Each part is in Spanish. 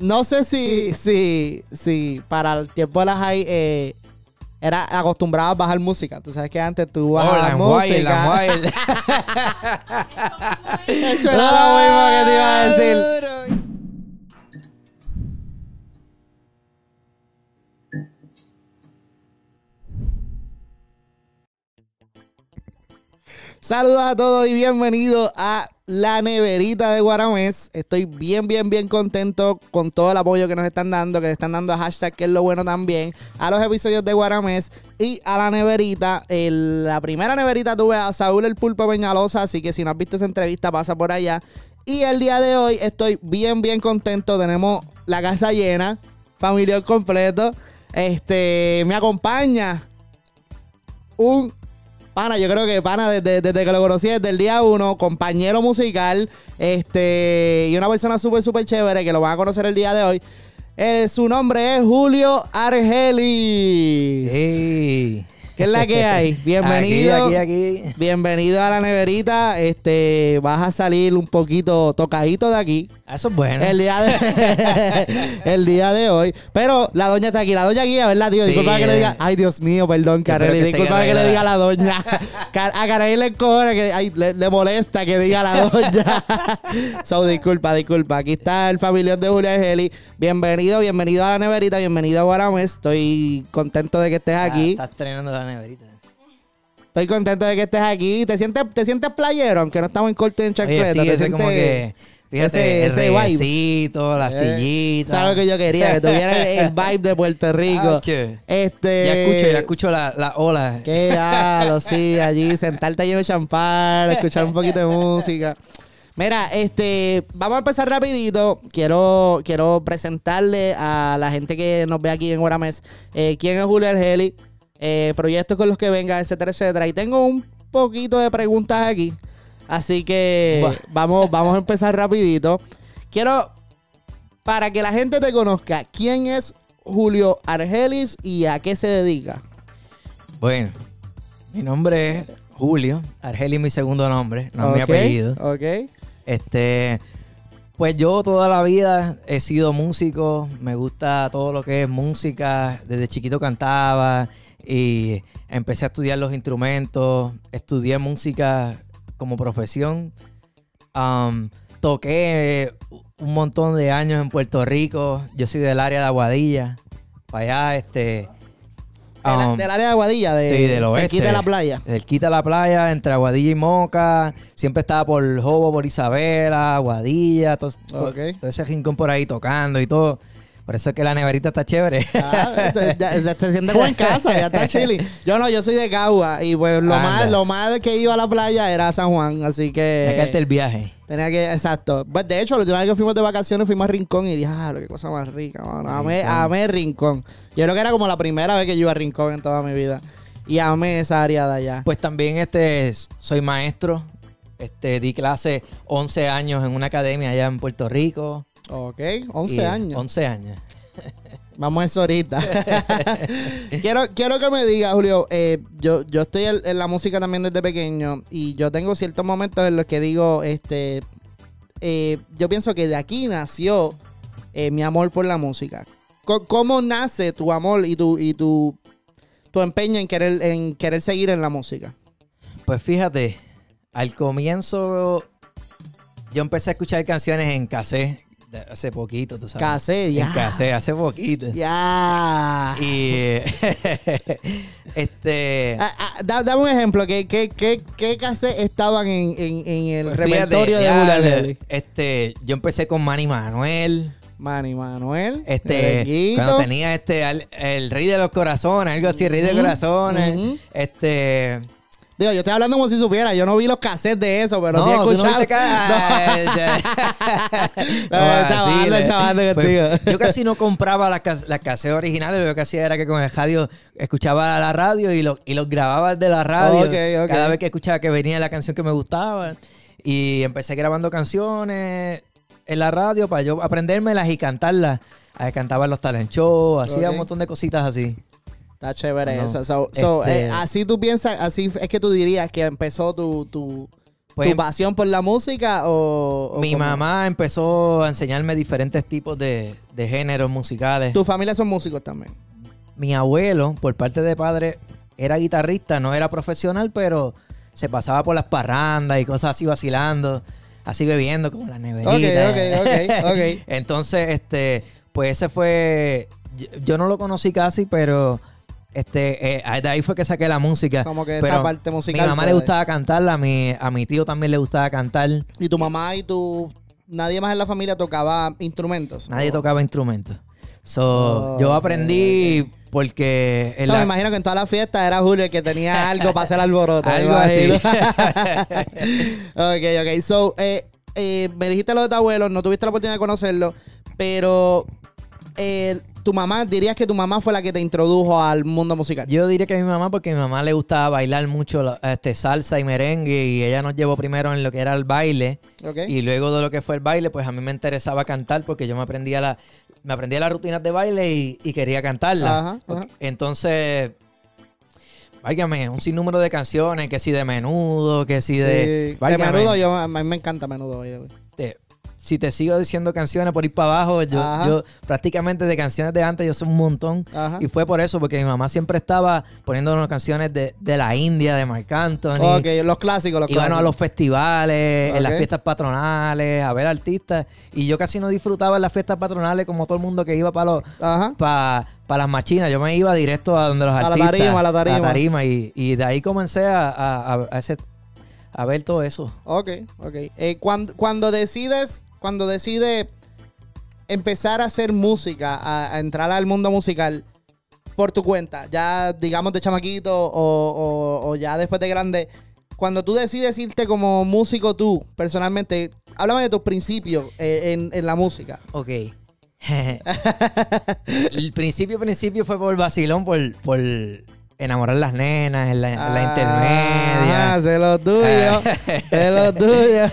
no sé si, si, si para el tiempo de las high eh, era acostumbrado a bajar música. Tú sabes que antes tú Oh, bajabas la música. Wild. Eso era lo mismo que te iba a decir. Saludos a todos y bienvenidos a la neverita de Guaramés. Estoy bien, bien, bien contento con todo el apoyo que nos están dando, que están dando a hashtag, que es lo bueno también, a los episodios de Guaramés y a la neverita. El- la primera neverita tuve a Saúl el Pulpo Peñalosa, así que si no has visto esa entrevista, pasa por allá. Y el día de hoy estoy bien, bien contento. Tenemos la casa llena, familia completo. Este, me acompaña un pana, yo creo que pana desde, desde que lo conocí desde el día uno, compañero musical, este, y una persona súper, súper chévere que lo van a conocer el día de hoy. Eh, su nombre es Julio Argelis. Ey. ¿Qué es la que hay? Bienvenido. Aquí, aquí, aquí. Bienvenido a la neverita. Este, vas a salir un poquito tocadito de aquí. Ah, Eso es bueno. El día de el día de hoy. Pero la doña está aquí. La doña aquí, ¿verdad, tío? Sí, Disculpa que le diga. Ay, Dios mío, perdón, que se Disculpa quede que le diga a la doña. A Carely le encojona que ay, le, le molesta que diga la doña. so, disculpa, disculpa. Aquí está el familión de Julia Argeli. Bienvenido, bienvenido a la neverita, bienvenido a Guaramés. Estoy contento de que estés Ah, aquí. Estás estrenando la neverita. Estoy contento de que estés aquí. ¿Te sientes, te sientes playero? Aunque no estamos en corte en chancleta. Oye, sí, ¿Te ese como sientes- que... Fíjate, ese- el ese vibe? la Eh, sillita. ¿Sabes lo que yo quería? Que tuviera el, el vibe de Puerto Rico. Este. Ya escucho, ya escucho la, la ola. Qué galo, sí, allí sentarte lleno de champán, escuchar un poquito de música. Mira, este, vamos a empezar rapidito. Quiero, quiero presentarle a la gente que nos ve aquí en Guaramés eh, quién es Julio Argeli, eh, proyectos con los que venga, etcétera, etcétera. Y tengo un poquito de preguntas aquí. Así que vamos, vamos a empezar rapidito. Quiero, para que la gente te conozca, ¿quién es Julio Argelis y a qué se dedica? Bueno, mi nombre es Julio. Argeli es mi segundo nombre, no es mi apellido. Ok. Este, pues yo toda la vida he sido músico, me gusta todo lo que es música, desde chiquito cantaba y empecé a estudiar los instrumentos, estudié música como profesión, Um, toqué un montón de años en Puerto Rico, yo soy del área de Aguadilla, para allá, este... De um, del área de Aguadilla, de, sí, del oeste. cerquita de la playa. el quita la playa entre Aguadilla y Moca. Siempre estaba por Jobo, por Isabela, Aguadilla, todo, todo- Ok. todo ese rincón por ahí tocando y todo. Por eso es que la neverita está chévere. Ah, te, ya- ya te sientes como en casa, ya está chilling. Yo no, yo soy de Cagua y pues lo Anda. más, lo más que iba a la playa era San Juan, así que que el viaje. tenía que, exacto. Pues de hecho, la última vez que fuimos de vacaciones fuimos a Rincón y dije, ah, qué cosa más rica, mano. Amé, Rincón. amé Rincón. Yo creo que era como la primera vez que yo iba a Rincón en toda mi vida. Y amé esa área de allá. Pues también este soy maestro. Este, di clase 11 años en una academia allá en Puerto Rico. Ok, 11 Y- años. 11 años. Vamos a eso ahorita. quiero, quiero que me diga, Julio, eh, yo, yo estoy en, en la música también desde pequeño y yo tengo ciertos momentos en los que digo, este, eh, yo pienso que de aquí nació eh, mi amor por la música. ¿Cómo nace tu amor y tu, y tu, tu empeño en querer, en querer seguir en la música? Pues fíjate, al comienzo yo empecé a escuchar canciones en cassette hace poquito, tú sabes. Cassette, ya. Cassette, hace poquito. Ya. Y este Ah, ah, da- dame un ejemplo. ¿Qué, qué, qué, qué cassette estaban en, en, en el pues repertorio de Argeli? Este, yo empecé con Manny Manuel. Manny Manuel. Este, cuando tenía este al- el rey de los corazones, algo así, el rey de corazones. Este, Digo, yo estoy hablando como si supiera. Yo no vi los cassettes de eso, pero no, sí he escuchado. No, No, chaval, chaval, le- contigo. pues, yo casi no compraba las, cas- las casetas originales, lo que hacía era que con el radio escuchaba la radio y, lo- y los grababa de la radio. Cada vez que escuchaba que venía la canción que me gustaba. Y empecé grabando canciones en la radio para yo aprendérmelas y cantarlas. Cantaba en los talent shows, hacía un montón de cositas así. Está chévere No, eso. So, so, este- eh, así tú piensas, así es que tú dirías que empezó tu, tu, Pues, ¿Tu pasión por la música o...? o mi cómo? mamá empezó a enseñarme diferentes tipos de, de géneros musicales. ¿Tu familia son músicos también? Mi abuelo, por parte de padre, era guitarrista, no era profesional, pero se pasaba por las parrandas y cosas así vacilando, así bebiendo como la neverita. Ok, ok, ok, ok. Entonces, este, pues ese fue, yo, yo no lo conocí casi, pero este, eh, de ahí fue que saqué la música. Como que esa parte musical. Mi mamá le gustaba cantarla, a mi, a mi tío también le gustaba cantar. ¿Y tu mamá y tu... Nadie más en la familia tocaba instrumentos? Nadie ¿O- tocaba instrumentos. So, Oh, yo aprendí porque... en O sea, la- me imagino que en todas las fiestas era Julio el que tenía algo para hacer alboroto. Algo así. ok, ok. So, eh, eh, me dijiste lo de tu abuelo, no tuviste la oportunidad de conocerlo, pero eh, tu mamá, dirías que tu mamá fue la que te introdujo al mundo musical. Yo diría que a mi mamá, porque a mi mamá le gustaba bailar mucho la- este, salsa y merengue, y ella nos llevó primero en lo que era el baile, y luego de lo que fue el baile, pues a mí me interesaba cantar, porque yo me aprendía la, me aprendía las rutinas de baile y, y quería cantarla. Ajá, ajá. Entonces, váyame, un sinnúmero de canciones, que si de menudo, que si Sí. de... De válgame, menudo, yo, a mí me encanta menudo. way. Si te sigo diciendo canciones por ir para abajo, yo, yo prácticamente de canciones de antes yo sé un montón. Ajá. Y fue por eso, porque mi mamá siempre estaba poniéndonos canciones de, de la India, de Marc Anthony. Ok, los clásicos, los Íbamos a los festivales, en las fiestas patronales, a ver artistas. Y yo casi no disfrutaba en las fiestas patronales como todo el mundo que iba para los Ajá. para las machinas. Yo me iba directo a donde los A la artistas. tarima, a la tarima. y, y de ahí comencé a, a, a- a ese- a ver todo eso. Ok, ok. Eh, cuando, cuando decides, cuando decides empezar a hacer música, a, entrar al mundo musical por tu cuenta, ya digamos de chamaquito o, ya después de grande, cuando tú decides irte como músico tú, personalmente, háblame de tus principios eh, en, en la música. Ok. el principio, principio fue por vacilón, por, por enamorar las nenas en la, en la intermedia. Ah, sé lo tuyo, sé lo tuyo.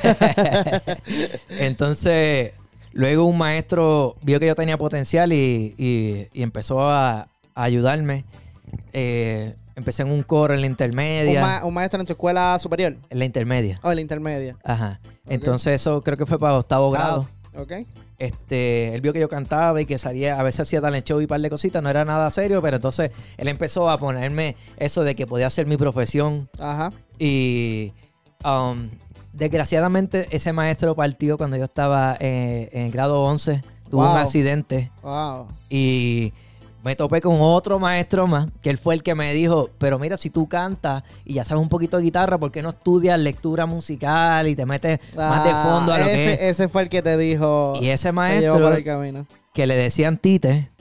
Entonces, luego un maestro vio que yo tenía potencial y, y- y empezó a, a ayudarme. Eh, empecé en un coro en la un, intermedia. ma- un maestro en tu escuela superior En la intermedia. o en la intermedia. Ajá. Entonces, eso creo que fue para octavo grado. Ok. Este, él vio que yo cantaba y que salía, a veces hacía talent show y un par de cositas, no era nada serio, pero entonces él empezó a ponerme eso de que podía ser mi profesión Ajá. y um, desgraciadamente ese maestro partió cuando yo estaba eh, en grado 11, tuvo un accidente Wow. y me topé con otro maestro más, que él fue el que me dijo, pero mira, si tú cantas y ya sabes un poquito de guitarra, ¿por qué no estudias lectura musical y te metes más de Ah, fondo a lo ese, que es? Ese fue el que te dijo. Y ese maestro el que le decían Tite,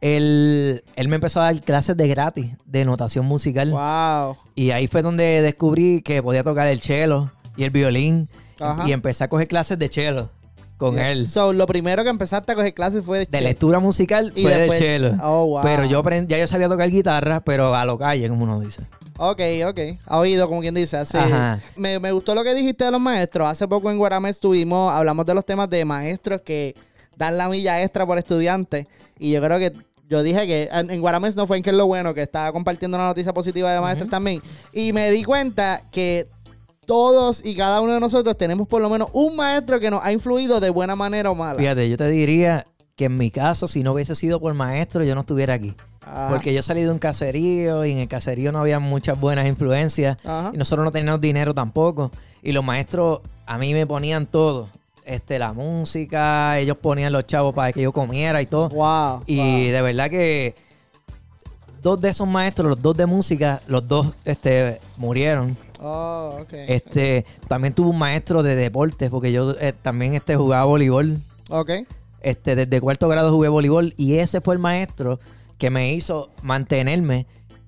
él, él me empezó a dar clases de gratis de notación musical. Wow. Y ahí fue donde descubrí que podía tocar el cello y el violín. Ajá. Y empecé a coger clases de cello con él. So, lo primero que empezaste a coger clases fue de, De lectura musical Y fue después- de cello. Oh, wow. Pero yo aprendí, ya yo sabía tocar guitarra, pero a lo calle, como uno dice. Ok, ok. Ha oído, como quien dice. Así. Ajá. Me, me gustó lo que dijiste de los maestros. Hace poco en Guarame estuvimos, hablamos de los temas de maestros que dan la milla extra por estudiantes. Y yo creo que yo dije que en, Guaramés no fue en que es lo bueno, que estaba compartiendo una noticia positiva de maestros también. Y me di cuenta que todos y cada uno de nosotros tenemos por lo menos un maestro que nos ha influido de buena manera o mala. Fíjate, yo te diría que en mi caso, si no hubiese sido por maestro, yo no estuviera aquí. Ajá. Porque yo salí de un caserío y en el caserío no había muchas buenas influencias. Ajá. Y nosotros no teníamos dinero tampoco. Y los maestros a mí me ponían todo. Este, la música, ellos ponían los chavos para que yo comiera y todo. Wow. Y wow. de verdad que dos de esos maestros, los dos de música, los dos este, murieron. Oh, ok. Este, también tuve un maestro de deportes, porque yo eh, también este, jugaba voleibol. Ok. Este, desde cuarto grado jugué voleibol y ese fue el maestro que me hizo mantenerme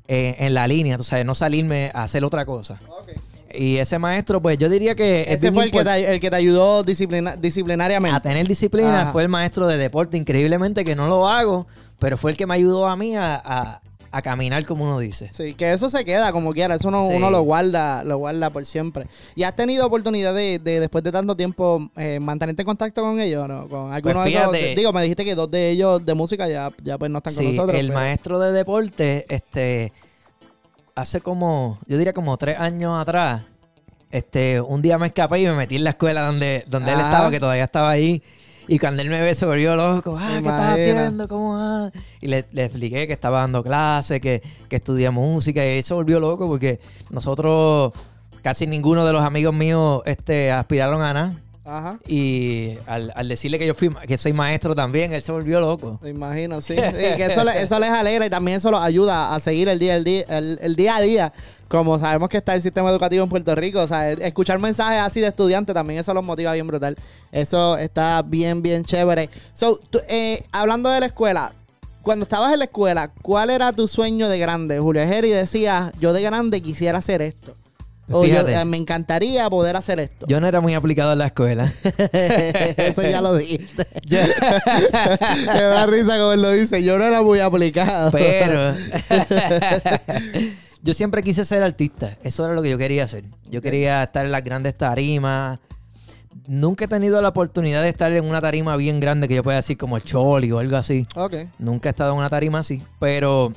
eh, en la línea, o sea, no salirme a hacer otra cosa. ok. Y ese maestro, pues yo diría que es Ese fue el que, te, el que te ayudó disciplina- disciplinariamente. a tener disciplina, Ajá. fue el maestro de deporte, increíblemente que no lo hago, pero fue el que me ayudó a mí a, a- a caminar como uno dice. Sí, que eso se queda como quiera, eso uno, Sí. uno lo guarda, lo guarda por siempre. ¿Y has tenido oportunidad de, de, después de tanto tiempo, eh, mantenerte en contacto con ellos no? Con alguno de esos. Pues. Digo, me dijiste que dos de ellos de música ya, ya pues no están con Sí, nosotros. el pero- maestro de deporte, este, hace como, yo diría como tres años atrás, este, un día me escapé y me metí en la escuela donde, donde él Ah. estaba, que todavía estaba ahí. Y cuando él me ve se volvió loco. Ah, ¿qué estás haciendo? ¿Cómo vas? Y le, le expliqué que estaba dando clases, que, que estudia música. Y él se volvió loco porque nosotros, casi ninguno de los amigos míos este, aspiraron a nada. Ajá. Y al, al decirle que yo fui que soy maestro también, él se volvió loco. Me imagino, sí. Que eso, le- eso les alegra y también eso los ayuda a seguir el día, el día, el, el día a día. Como sabemos que está el sistema educativo en Puerto Rico, o sea, escuchar mensajes así de estudiantes también eso los motiva bien brutal. Eso está bien, bien chévere. So, tú, eh, hablando de la escuela, cuando estabas en la escuela, ¿cuál era tu sueño de grande? Julio Ejeri decía, yo de grande quisiera hacer esto. O yo, eh, me encantaría poder hacer esto. Yo no era muy aplicado en la escuela. Eso ya lo dijiste. Me da risa como él lo dice. Yo no era muy aplicado. Pero yo siempre quise ser artista. Eso era lo que yo quería hacer. Yo quería estar en las grandes tarimas. Nunca he tenido la oportunidad de estar en una tarima bien grande que yo pueda decir como el Choli o algo así. Ok. Nunca he estado en una tarima así. Pero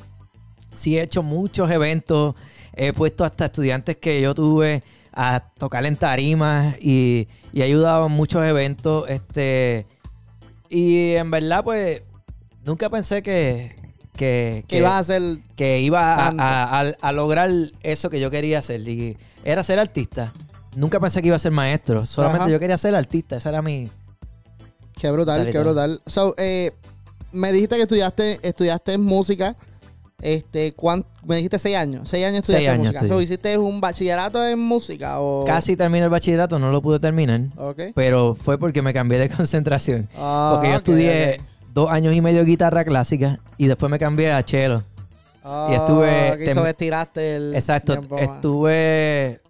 sí he hecho muchos eventos. He puesto hasta estudiantes que yo tuve a tocar en tarimas y, y he ayudado en muchos eventos. Este, y en verdad, pues, nunca pensé que, que, Que ibas a hacer. que iba a, lograr eso que yo quería hacer. Y era ser artista. Nunca pensé que iba a ser maestro. Solamente Ajá. yo quería ser artista. Esa era mi... Qué brutal, qué brutal. So, eh, me dijiste que estudiaste, estudiaste música. Este, ¿cuán- me dijiste seis años. Seis años estudiaste Seis años, música. sí. So, ¿Hiciste un bachillerato en música? O... Casi terminé el bachillerato, no lo pude terminar. Ok. Pero fue porque me cambié de concentración. Ah, Porque yo estudié. Dos años y medio de guitarra clásica y después me cambié a cello. Ah, y estuve- que hizo tem- estiraste el. Exacto, tiempo estuve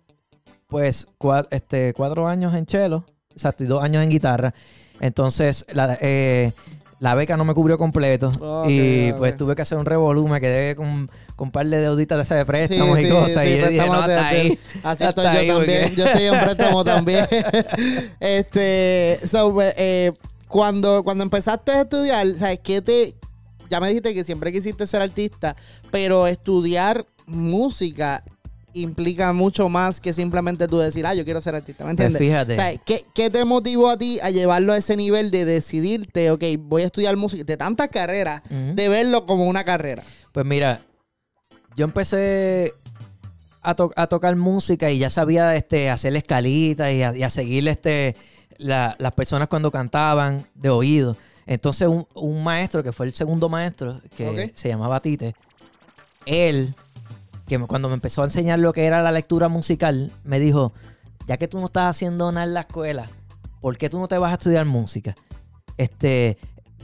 pues cua- este, cuatro años en cello, exacto, y dos años en guitarra. Entonces la, eh, la beca no me cubrió completo Ok, y pues tuve que hacer un revolú, me quedé con, con un par de deuditas de esas de préstamos Sí, y sí, cosas sí, y yo dije, no, hasta ahí. Así Hasta estoy yo ahí, también. porque- Yo estoy en préstamo también. este, so, eh, cuando, cuando empezaste a estudiar, ¿sabes qué te...? Ya me dijiste que siempre quisiste ser artista, pero estudiar música implica mucho más que simplemente tú decir, ah, yo quiero ser artista, ¿me Pues entiendes? fíjate. O sea, ¿qué, qué te motivó a ti a llevarlo a ese nivel de decidirte, ok, voy a estudiar música, de tantas carreras, de verlo como una carrera? Pues mira, yo empecé a, to- a tocar música y ya sabía este, hacer escalitas y a, y a seguir este, la- las personas cuando cantaban de oído. Entonces un, un maestro, que fue el segundo maestro, que se llamaba Tite, él, que cuando me empezó a enseñar lo que era la lectura musical, me dijo, ya que tú no estás haciendo nada en la escuela, ¿por qué tú no te vas a estudiar música? Este,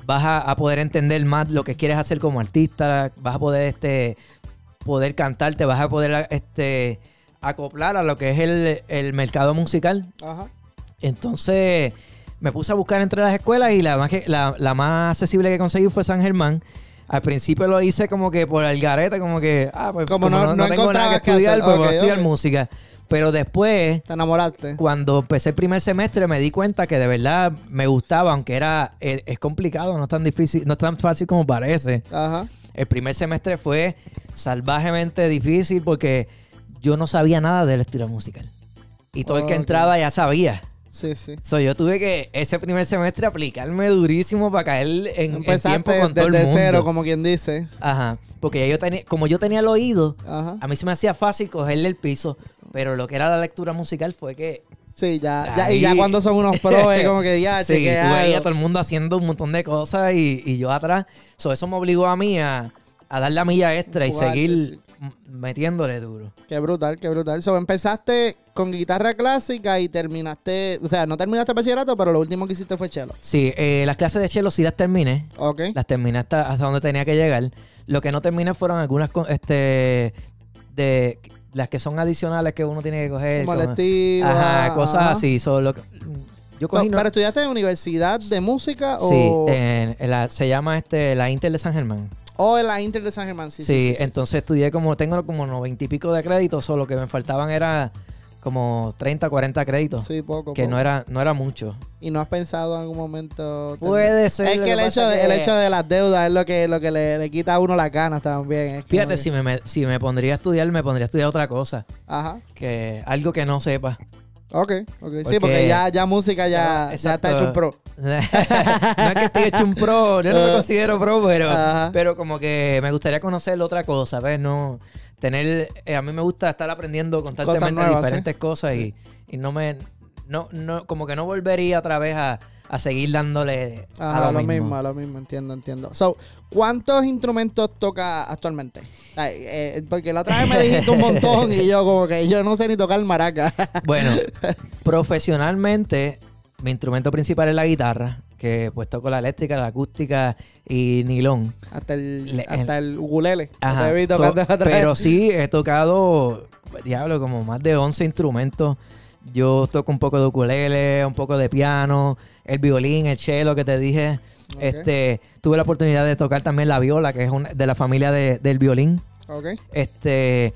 vas a, a poder entender más lo que quieres hacer como artista, vas a poder este poder cantar, te vas a poder este acoplar a lo que es el, el mercado musical. Ajá. Entonces me puse a buscar entre las escuelas y la más, que- la, la más accesible que conseguí fue San Germán. Al principio lo hice como que por el garete, como que, ah, pues Como como, no- no, no tengo nada que estudiar, pues voy Ok, a estudiar música. Pero después, Te enamoraste. cuando empecé el primer semestre, me di cuenta que de verdad me gustaba, aunque era es, es complicado, no es tan difícil, no es tan fácil como parece. Ajá. El primer semestre fue salvajemente difícil porque yo no sabía nada del estilo musical. Y todo el que entraba ya sabía. Sí, sí. So, yo tuve que ese primer semestre aplicarme durísimo para caer en, en Empezaste tiempo con todo el desde mundo. cero, como quien dice. Ajá. Porque ya yo tenía, como yo tenía el oído, Ajá. a mí se me hacía fácil cogerle el piso. Pero lo que era la lectura musical fue que Sí, ya, ya. Y ya cuando son unos pros, es como que ya, sí, tú veías a todo el mundo haciendo un montón de cosas y, y yo atrás. So, eso me obligó a mí a, a dar la milla extra y seguir metiéndole duro. Qué brutal, qué brutal. So, empezaste con guitarra clásica y terminaste, o sea, no terminaste el bachillerato, pero lo último que hiciste fue chelo. Sí, eh, las clases de cello sí las terminé. Ok. Las terminé hasta, hasta donde tenía que llegar. Lo que no terminé fueron algunas este de las que son adicionales que uno tiene que coger. Electivo. ajá, cosas ajá. así. So, lo que- yo cogí no- ¿Pero estudiaste en universidad de música Sí, o, en- en la- se llama este la Inter de San Germán. O en la Inter de San Germán? Sí, Sí, sí, sí, sí, entonces estudié como, tengo como noventa y pico de créditos, solo lo que me faltaban era como 30, 40 créditos. Sí, poco. que poco. no era, no era mucho. ¿Y no has pensado en algún momento? Puede ser, Es que, el, hecho de, que- el hecho de las deudas es lo que, lo que le, le quita a uno las ganas también. Es Fíjate, si me, si me pondría a estudiar, me pondría a estudiar otra cosa. Ajá. Que algo que no sepa. Ok, ok. Sí, Porque- ya, ya música ya, Ya, ya está hecho un pro. no es que estoy hecho un pro, yo no me Ah. considero pro, pero, Ajá. pero como que me gustaría conocer otra cosa, ¿ves? No, tener, eh, a mí me gusta estar aprendiendo constantemente nuevas, diferentes cosas y, y no me, no, no, como que no volvería otra vez a, a seguir dándole Ajá, a lo lo, mismo. mismo. lo mismo, entiendo, entiendo. So, ¿cuántos instrumentos toca actualmente? Ay, eh, porque la otra vez me dijiste un montón y yo como que yo no sé ni tocar maraca. Bueno, profesionalmente, mi instrumento principal es la guitarra, que pues toco la eléctrica, la acústica y nilón. hasta el, Le- hasta el ukulele. Ajá, to- pero sí, he tocado, diablo, como más de 11 instrumentos. Yo toco un poco de ukulele, un poco de piano, el violín, el cello que te dije. Este, tuve la oportunidad de tocar también la viola, que es una- de la familia de- del violín. Ok. Este,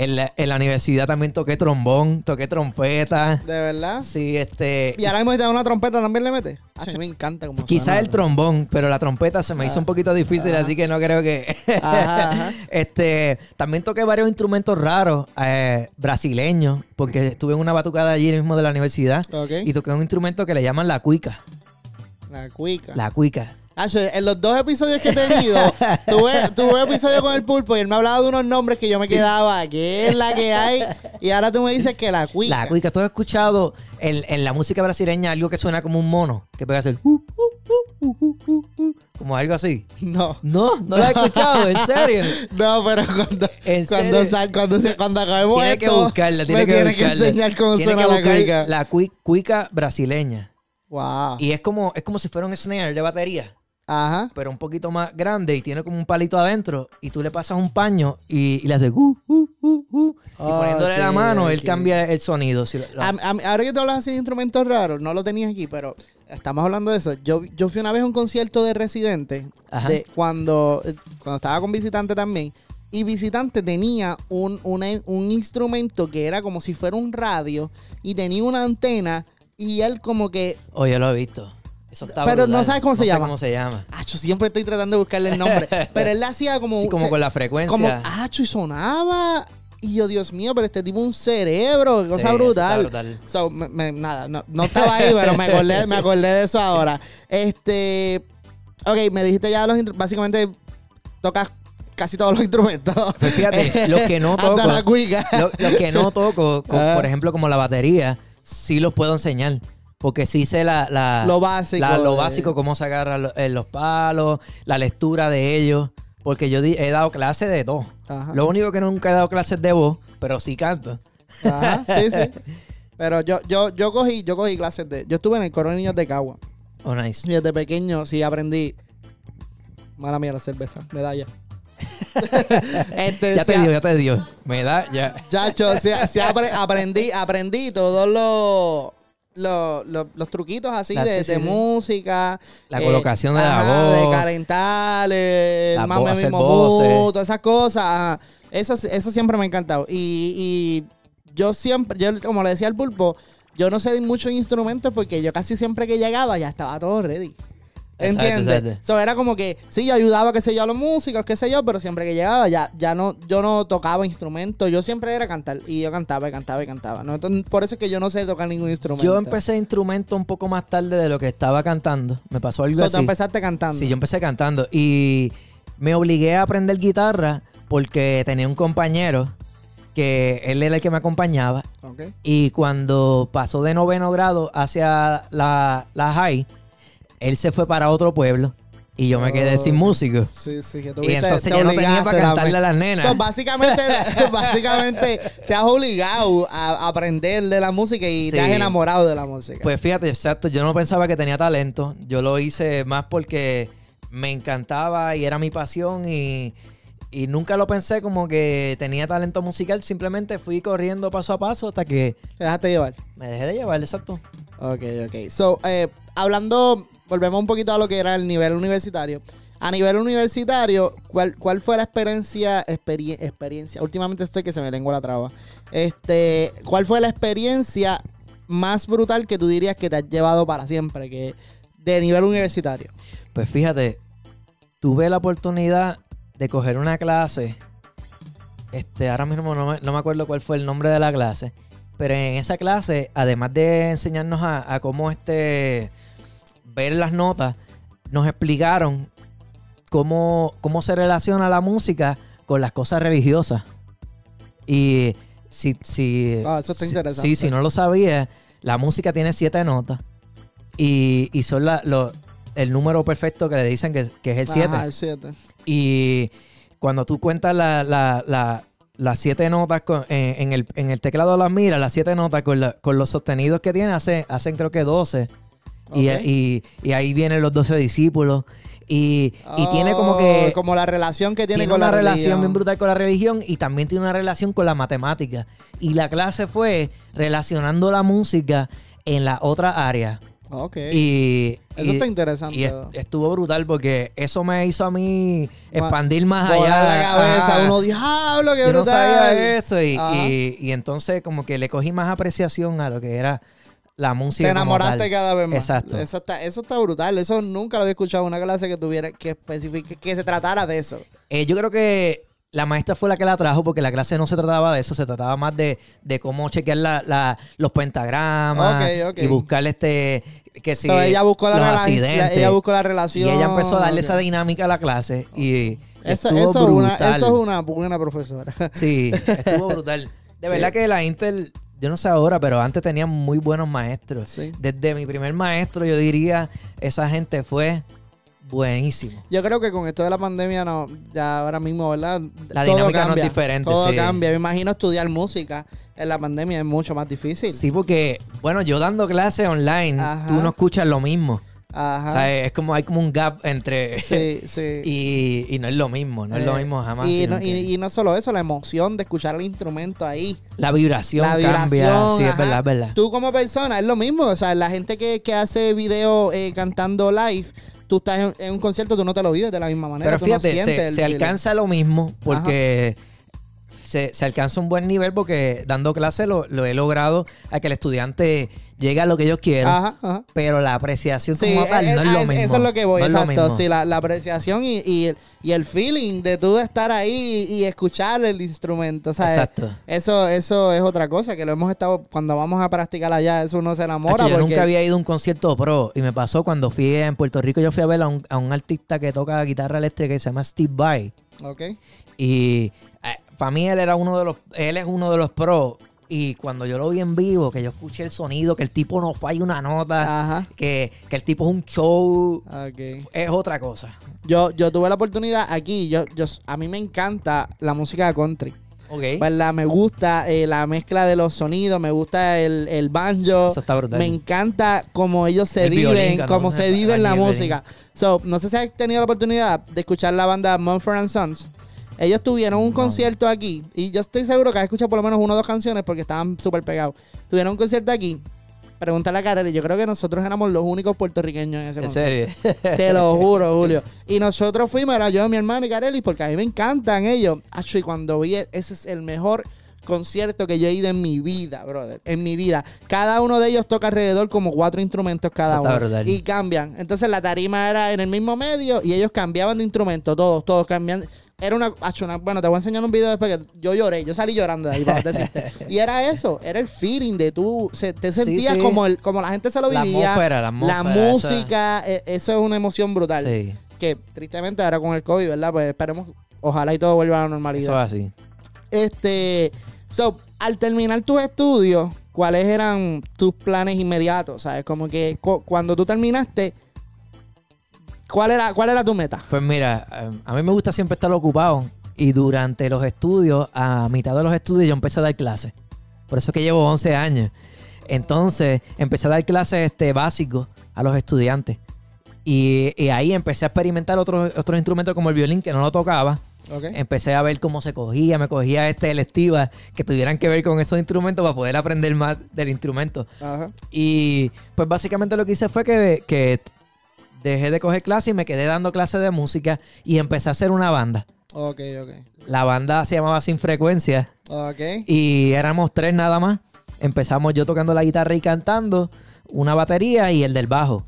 en la, en la universidad también toqué trombón, toqué trompeta. ¿De verdad? Sí, este. ¿Y ahora mismo si te da una trompeta también le metes? Ah, sí, me encanta como Quizás el trombón, pero la trompeta se me hizo un poquito difícil, así que no creo que. Ajá, ajá. este, también toqué varios instrumentos raros, eh, brasileños, porque estuve en una batucada allí mismo de la universidad Ok. y toqué un instrumento que le llaman la cuica. La cuica. La cuica. En los dos episodios que he tenido, tuve, tuve episodios con el pulpo y él me hablaba de unos nombres que yo me quedaba, que es la que hay, y ahora tú me dices que la cuica. La cuica. ¿Tú has escuchado en, en la música brasileña algo que suena como un mono? Que pega hacer. "Uh, uh, uh, uh, uh, uh, uh", como algo así. No. No, no lo he escuchado, en serio. No, pero cuando, ¿En cuando, serio? sal- cuando, se- cuando acabemos Tiene que buscarla, tiene me que tienes que buscarla. enseñar cómo Tiene suena que la cuica. La cui- cuica brasileña. Wow. Y es como, es como si fuera un snare de batería, Ajá. pero un poquito más grande y tiene como un palito adentro. Y tú le pasas un paño y, y le haces uh, uh, uh, uh. Y poniéndole la mano, él cambia el sonido. Si lo- lo- A- a mí- ahora que tú hablas así de instrumentos raros, no lo tenías aquí, pero estamos hablando de eso. Yo, yo fui una vez a un concierto de Residente Ajá. de cuando, eh, cuando estaba con Visitante también. Y Visitante tenía un, una- un instrumento que era como si fuera un radio y tenía una antena y él como que... Oh, yo lo he visto. Eso está Pero no sabes cómo se sé llama. cómo se llama. Ah, yo siempre estoy tratando de buscarle el nombre. pero él hacía como... Sí, como se- con la frecuencia. como, ah, y sonaba. Y yo, Dios mío, pero este tipo un cerebro, Sí, cosa está brutal. brutal. So, me- me- nada, no, no estaba ahí, pero me acordé, me acordé de eso ahora. Este. Ok, me dijiste ya los básicamente tocas casi todos los instrumentos. Pues fíjate, los que no Hasta toco, la cuica. lo- los que no toco, co- Ah. por ejemplo, como la batería, sí los puedo enseñar. Porque sí sé la, la- Lo básico. la- lo de- básico, cómo se agarran lo- eh, los palos, la lectura de ellos. Porque yo di- he dado clases de todo. Ajá. Lo único que nunca he dado clases de voz, pero sí canto. Ajá, sí, sí. Pero yo, yo, yo cogí, yo cogí clases de. Yo estuve en el coro de niños de Cagua. Oh, nice. Y desde pequeño sí aprendí. Mala mía la cerveza, medalla. este, Ya te dio, ya te dio. Me da, ya. Chacho, sí, sí apre- aprendí, aprendí todos los, los, los, los truquitos así Ah, de, sí, de sí, sí. música. La colocación de la voz. De calentar, el La mame voz, hacer mismo mood, todas esas cosas. ajá. Eso, eso siempre me ha encantado. Y, y yo siempre, yo como le decía al pulpo, yo no sé de muchos instrumentos porque yo casi siempre que llegaba ya estaba todo ready. Exacto, ¿Entiendes? exacto. So, era como que, sí, yo ayudaba, qué sé yo, a los músicos, qué sé yo, pero siempre que llegaba ya, ya no, yo no tocaba instrumentos, yo siempre era cantar. Y yo cantaba y cantaba y cantaba. ¿no? Entonces, por eso es que yo no sé tocar ningún instrumento. Yo empecé instrumento un poco más tarde de lo que estaba cantando. Me pasó algo So, así. tú empezaste cantando. Sí, yo empecé cantando y me obligué a aprender guitarra porque tenía un compañero que él era el que me acompañaba y cuando pasó de noveno grado hacia la, la high, él se fue para otro pueblo y yo me quedé sin Oh. músico. Sí, sí, que tú Y entonces te ya no tenía para cantarle a las nenas. So, básicamente, básicamente te has obligado a aprender de la música y Sí. te has enamorado de la música. Pues fíjate, exacto, yo no pensaba que tenía talento. Yo lo hice más porque me encantaba y era mi pasión y, y nunca lo pensé como que tenía talento musical. Simplemente fui corriendo paso a paso hasta que te dejaste llevar. me dejé de llevar, exacto. Ok, ok. So, eh, hablando, volvemos un poquito a lo que era el nivel universitario. A nivel universitario, ¿cuál, cuál fue la experiencia, experie- experiencia? Últimamente estoy que se me lengua la traba. Este, ¿cuál fue la experiencia más brutal que tú dirías que te has llevado para siempre, que de nivel universitario? Pues fíjate, tuve la oportunidad de coger una clase. Este, ahora mismo no me, no me acuerdo cuál fue el nombre de la clase. Pero en esa clase, además de enseñarnos a cómo este ver las notas, nos explicaron cómo, cómo se relaciona la música con las cosas religiosas. Y si, si, Ah, eso está si- interesante. si no lo sabía, la música tiene siete notas. Y, y son la- lo- el número perfecto que le dicen que, que es el 7. Ajá, el 7. Y cuando tú cuentas la- la- la- las siete notas con- en, en el, en el teclado de las miras, las siete notas con los sostenidos que tiene, hace- hacen creo que 12. Y, y- y ahí vienen los 12 discípulos. Y, y tiene como que... Oh, Como la relación que tiene, Tiene, con una la relación religión. bien brutal con la religión y también tiene una relación con la matemática. Y la clase fue relacionando la música en la otra área. Ok. Y, Eso y- está interesante. y est- estuvo brutal porque eso me hizo a mí expandir más allá. la cabeza, Ajá. uno, diablo, qué Yo no brutal. sabía eso y- y entonces como que le cogí más apreciación a lo que era la Te música. como enamoraste tal. cada vez más. Exacto. Eso está, eso está brutal. Eso nunca lo había escuchado en una clase que tuviera que especifique que se tratara de eso. Eh, yo creo que la maestra fue la que la trajo porque la clase no se trataba de eso, se trataba más de, de cómo chequear la- la- los pentagramas Ok, ok. y buscar este que si So, ella buscó la accidentes. Ella buscó la y relación. ella empezó a darle Ok. esa dinámica a la clase y Eso, estuvo eso, es una, eso es una buena profesora. Sí, estuvo brutal. De verdad que la Intel, yo no sé ahora, pero antes tenía muy buenos maestros. Sí. Desde mi primer maestro, yo diría, esa gente fue buenísimo. Yo creo que con esto de la pandemia, no, ya ahora mismo, ¿verdad? La Todo dinámica no es cambia, diferente, Todo sí. cambia. Me imagino estudiar música en la pandemia es mucho más difícil. Sí, porque, bueno, yo dando clases online, Ajá. tú no escuchas lo mismo. Ajá. O sea, es como hay como un gap entre... Sí, sí. y, y no es lo mismo, no es lo Eh, mismo jamás. Y no, que y, y no solo eso, la emoción de escuchar el instrumento ahí. la vibración la cambia. Sí, es verdad, es verdad. Tú como persona, es lo mismo. O sea, la gente que, que hace video eh, cantando live, tú estás en, en un concierto, tú no te lo vives de la misma manera. Pero tú no fíjate, sientes se, el se alcanza lo mismo porque se, se alcanza un buen nivel porque dando clase lo, lo he logrado a que el estudiante llegue a lo que yo quiero. Ajá, ajá. Pero la apreciación Sí, como tal eh, no es eh, lo mismo. Eso es lo que voy, No exacto. Sí, la, la apreciación y, y, el- y el feeling de tú estar ahí y escuchar el instrumento. ¿sabes? Exacto. Eso, eso es otra cosa que lo hemos estado, cuando vamos a practicar allá, eso uno se enamora. Yo porque- nunca había ido a un concierto pro y me pasó cuando fui en Puerto Rico. Yo fui a ver a un, a un artista que toca guitarra eléctrica que se llama Steve Vai. Ok. Y para mí él era uno de los, él es uno de los pros. Y cuando yo lo vi en vivo, que yo escuché el sonido, que el tipo no falla una nota, que, que el tipo es un show, es otra cosa. Yo, yo tuve la oportunidad aquí, yo, yo, a mí me encanta la música de country. ¿verdad? Me gusta eh, la mezcla de los sonidos, me gusta el, el banjo. Eso está brutal. Me encanta cómo ellos se El viven, violín, cómo ¿no? se vive en la Daniel música. So, no sé si has tenido la oportunidad de escuchar la banda Mumford and Sons. Ellos tuvieron un concierto aquí y yo estoy seguro que has escuchado por lo menos una o dos canciones porque estaban súper pegados. Tuvieron un concierto aquí. Pregúntale a Kareli, yo creo que nosotros éramos los únicos puertorriqueños en ese En concierto. serio. Te lo juro, Julio. Y nosotros fuimos, era yo, mi hermano y Kareli, porque a mí me encantan ellos. Acho, y cuando vi, ese es el mejor concierto que yo he ido en mi vida, brother. En mi vida. Cada uno de ellos toca alrededor como cuatro instrumentos cada uno. brutal. Y cambian. Entonces la tarima era en el mismo medio y ellos cambiaban de instrumento, todos, todos cambian. Era una, bueno, te voy a enseñar un video después que yo lloré, yo salí llorando de ahí para decirte. Y era eso, era el feeling de tú, se, te sentías sí. como el, como la gente se lo La vivía. atmósfera, la atmósfera, música, eh, eso es una emoción brutal. Sí, Que tristemente ahora con el COVID, ¿verdad? Pues esperemos, ojalá y todo vuelva a la eso normalidad. es así. Este, so, al terminar tus estudios, ¿cuáles eran tus planes inmediatos? ¿Sabes? Como que cu- cuando tú terminaste, ¿cuál era, cuál era tu meta? Pues mira, eh, a mí me gusta siempre estar ocupado y durante los estudios, a mitad de los estudios yo empecé a dar clases. Por eso es que llevo 11 años. Entonces empecé a dar clases este, básicos a los estudiantes. Y, y ahí empecé a experimentar otros otros instrumentos como el violín, que no lo tocaba. Ok. Empecé a ver cómo se cogía, me cogía este electivas que tuvieran que ver con esos instrumentos para poder aprender más del instrumento. Ajá. Y pues básicamente lo que hice fue que, que dejé de coger clases y me quedé dando clases de música y empecé a hacer una banda. Ok, ok. La banda se llamaba Sin Frecuencia Ok. y éramos tres nada más. Empezamos yo tocando la guitarra y cantando, una batería y el del bajo.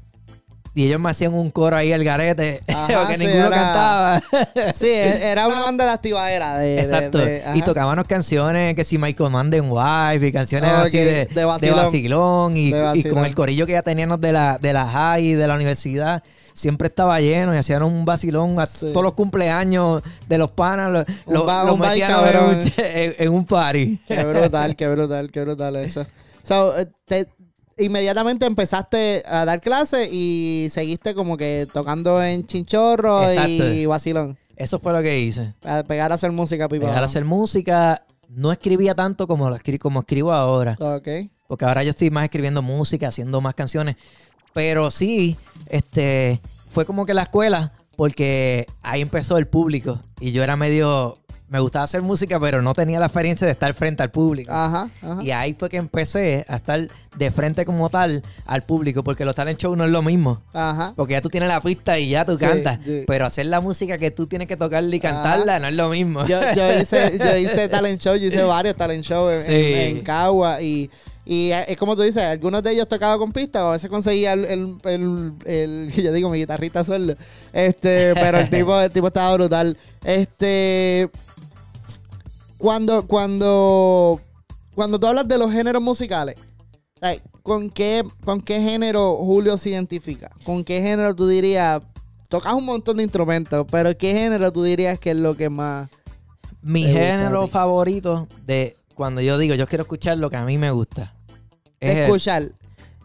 Y ellos me hacían un coro ahí al garete, Ajá, porque sí, ninguno era- cantaba. Sí, e- era una banda de activadera. De, de- Exacto. de- y ajá. tocábamos canciones que si Michael Manden Wife y canciones así de, de vacilón. vacilón, y, De y con el corillo que ya teníamos de la, de la high y de la universidad. Siempre estaba lleno y hacían un vacilón a Sí. todos los cumpleaños de los panas. Los, los- en, un, en- en un party. Qué brutal, qué brutal, qué brutal eso. So, eh, te- inmediatamente empezaste a dar clases y seguiste como que tocando en chinchorro y vacilón. Eso fue lo que hice. A pegar a hacer música, pipa. Dejar de hacer música. No escribía tanto como, lo escri- como escribo ahora. Ok. Porque ahora yo estoy más escribiendo música, haciendo más canciones. Pero sí, este, fue como que la escuela, porque ahí empezó el público. Y yo era medio, me gustaba hacer música, pero no tenía la experiencia de estar frente al público. Ajá, ajá. Y ahí fue que empecé a estar de frente como tal al público, porque los talent shows no es lo mismo. Ajá. Porque ya tú tienes la pista y ya tú Sí, cantas. sí. Pero hacer la música que tú tienes que tocarla y cantarla no es lo mismo. Yo, yo hice, yo hice talent show, yo hice varios talent shows en, Sí. en- en Cagua y, y es como tú dices, algunos de ellos tocaba con pista o a veces conseguía el, el, el- el- yo digo mi guitarrista solo. Este, pero el tipo, el tipo estaba brutal. Este cuando, cuando, cuando tú hablas de los géneros musicales, ¿con qué, ¿con qué género Julio se identifica? ¿Con qué género tú dirías? Tocas un montón de instrumentos, pero ¿qué género tú dirías que es lo que más... Mi género favorito de cuando yo digo yo quiero escuchar lo que a mí me gusta. Es el- escuchar?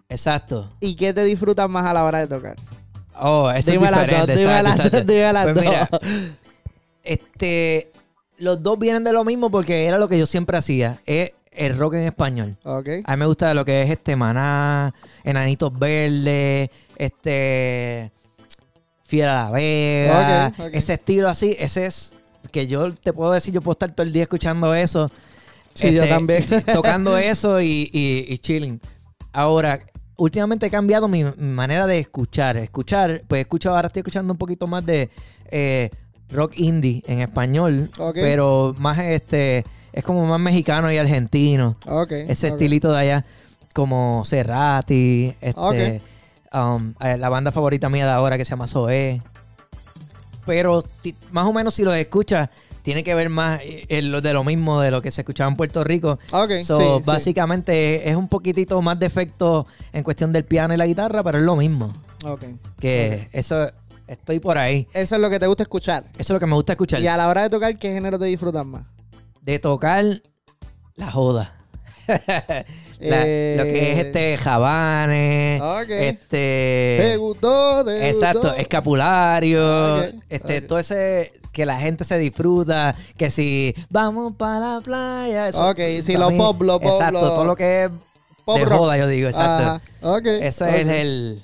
exacto. ¿Y qué te disfrutas más a la hora de tocar? Oh, eso dime es las diferente. dos, dime las dos, dime las Pues mira, este, los dos vienen de lo mismo porque era lo que yo siempre hacía. Es el rock en español. ok. A mí me gusta lo que es este Maná, Enanitos Verdes, este Fiera la Vega, ese estilo así, ese es que yo te puedo decir, yo puedo estar todo el día escuchando eso. Sí, yo este, también. tocando eso y, y- y chilling. Ahora, últimamente he cambiado mi, manera de escuchar. Escuchar, pues escucho, ahora estoy escuchando un poquito más de eh, rock indie en español, pero más este, es como más mexicano y argentino Ok. ese estilito de allá, como Cerrati, este, um, eh, la banda favorita mía de ahora que se llama Zoé. Pero más o menos si lo escuchas, tiene que ver más eh, lo de lo mismo de lo que se escuchaba en Puerto Rico. Ok, So, sí, sí. básicamente es un poquitito más de efecto en cuestión del piano y la guitarra, pero es lo mismo. Ok. Que eso, estoy por ahí. Eso es lo que te gusta escuchar. Eso es lo que me gusta escuchar. Y a la hora de tocar, ¿qué género te disfrutas más? De tocar la joda. La- Eh, Lo que es este jabanes, este... ¿Te gustó? ¿Te Exacto, gustó? escapulario, Ok, este, todo ese que la gente se disfruta, que si vamos para la playa, eso, Ok, sí, para lo pop, lo pop, exacto, lo- todo lo que es Pop de rock. joda, yo digo, exacto. Ajá. Ok. es el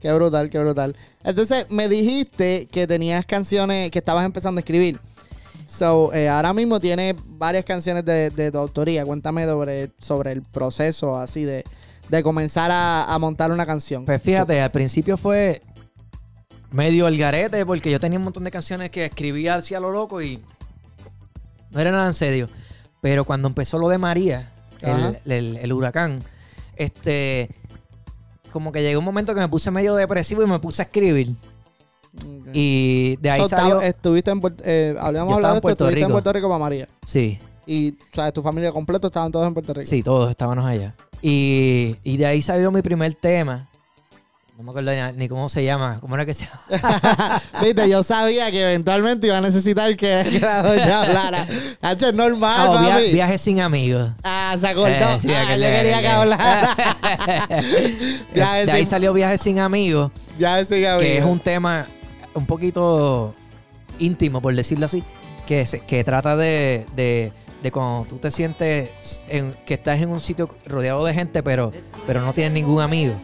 Qué brutal, qué brutal. Entonces, me dijiste que tenías canciones que estabas empezando a escribir. So, eh, ahora mismo tienes varias canciones de, de tu autoría. Cuéntame sobre, sobre el proceso así de, de comenzar a, a montar una canción. Pues fíjate, al principio fue medio el garete porque yo tenía un montón de canciones que escribía hacia lo loco y no era nada en serio. Pero cuando empezó lo de María, el- el huracán, este, como que llegó un momento que me puse medio depresivo y me puse a escribir. Y de ahí So, salió... estuviste en Puerto eh, habíamos hablado de esto, Puerto estuviste en Rico. Puerto Rico para María. Sí, Y, o sea, tu familia completa estaban todos en Puerto Rico. sí, todos estábamos allá. Y, y de ahí salió mi primer tema. No me acuerdo ni, ni cómo se llama. ¿Cómo era que se llama? Viste, yo sabía que eventualmente iba a necesitar que, que la doña hablara. Hacho, es normal, Ah, Via-. Viaje sin amigos. Ah, se acordó. Eh, sí, ah, yo quería que hablara. Viaje de ahí sin- salió Viaje sin amigos, Ya sigue que es un tema un poquito íntimo, por decirlo así, que, se- que trata de, de, de cuando tú te sientes en- que estás en un sitio rodeado de gente, pero, pero no tienes ningún amigo,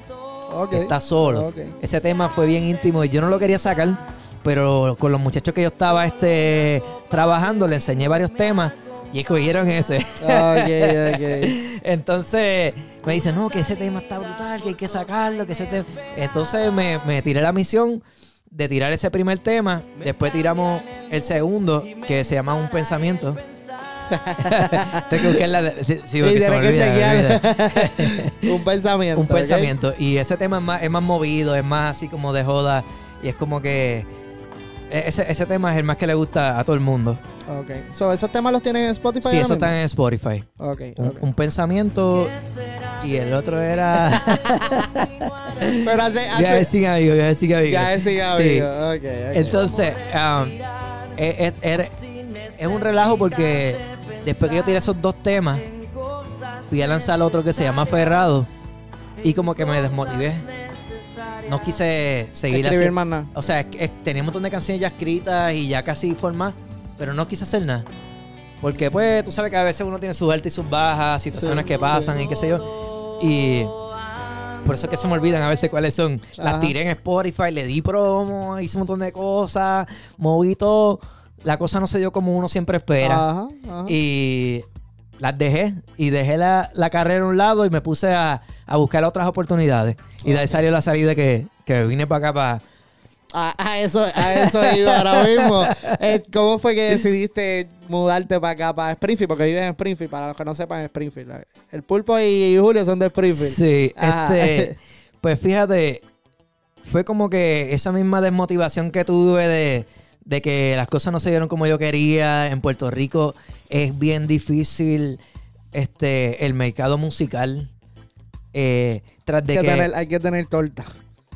Ok. estás solo. Ese tema fue bien íntimo y yo no lo quería sacar, pero con los muchachos que yo estaba este, trabajando, le enseñé varios temas Y escogieron ese. Ok, ok. Entonces me dicen, no, que ese tema está brutal, que hay que sacarlo, que ese tema... Entonces me, me tiré la misión de tirar ese primer tema. Después tiramos el segundo, que se llama Un Pensamiento. Tengo que buscar la... Sí, sí, porque Y se me tienes que olvida, me olvida. chequear. Un pensamiento. Un pensamiento. Y ese tema es más, es más movido, es más así como de joda. Y es como que... e- Ese, ese tema es el más que le gusta a todo el mundo. Ok. So, ¿Esos temas los tienen en Spotify? Sí, ahora eso mismo? está en Spotify. Ok, Un, pensamiento y el otro era... Pero hace, hace- Viaje sin amigos, viaje sin amigos. Ya es sin Sí. amigo. Entonces, um, es, es- era- es un relajo porque después que yo tiré esos dos temas, fui a lanzar otro que se llama Ferrado y como que me desmotivé. No quise seguir así. más nada. O sea, es que- es- tenía un montón de canciones ya escritas y ya casi formadas, pero no quise hacer nada. Porque pues tú sabes que a veces uno tiene sus altas y sus bajas, situaciones que pasan y qué sé yo. Y por eso es que se me olvidan a veces cuáles son. Las Ajá. tiré en Spotify, le di promo, hice un montón de cosas, moví todo. La cosa no se dio como uno siempre espera. Ajá, ajá. Y las dejé. Y dejé la, la carrera a un lado y me puse a, a buscar otras oportunidades. Y de ahí salió la salida que, que vine para acá para... A, a eso, a eso iba ahora mismo. Eh, ¿Cómo fue que decidiste mudarte para acá, para Springfield? Porque vives en Springfield, para los que no sepan, Springfield. El Pulpo y Julio son de Springfield. Sí, Ajá. este, pues fíjate, fue como que esa misma desmotivación que tuve de, de que las cosas no se dieron como yo quería. En Puerto Rico es bien difícil este, el mercado musical. Eh, tras de Hay que que, tener- hay que tener torta.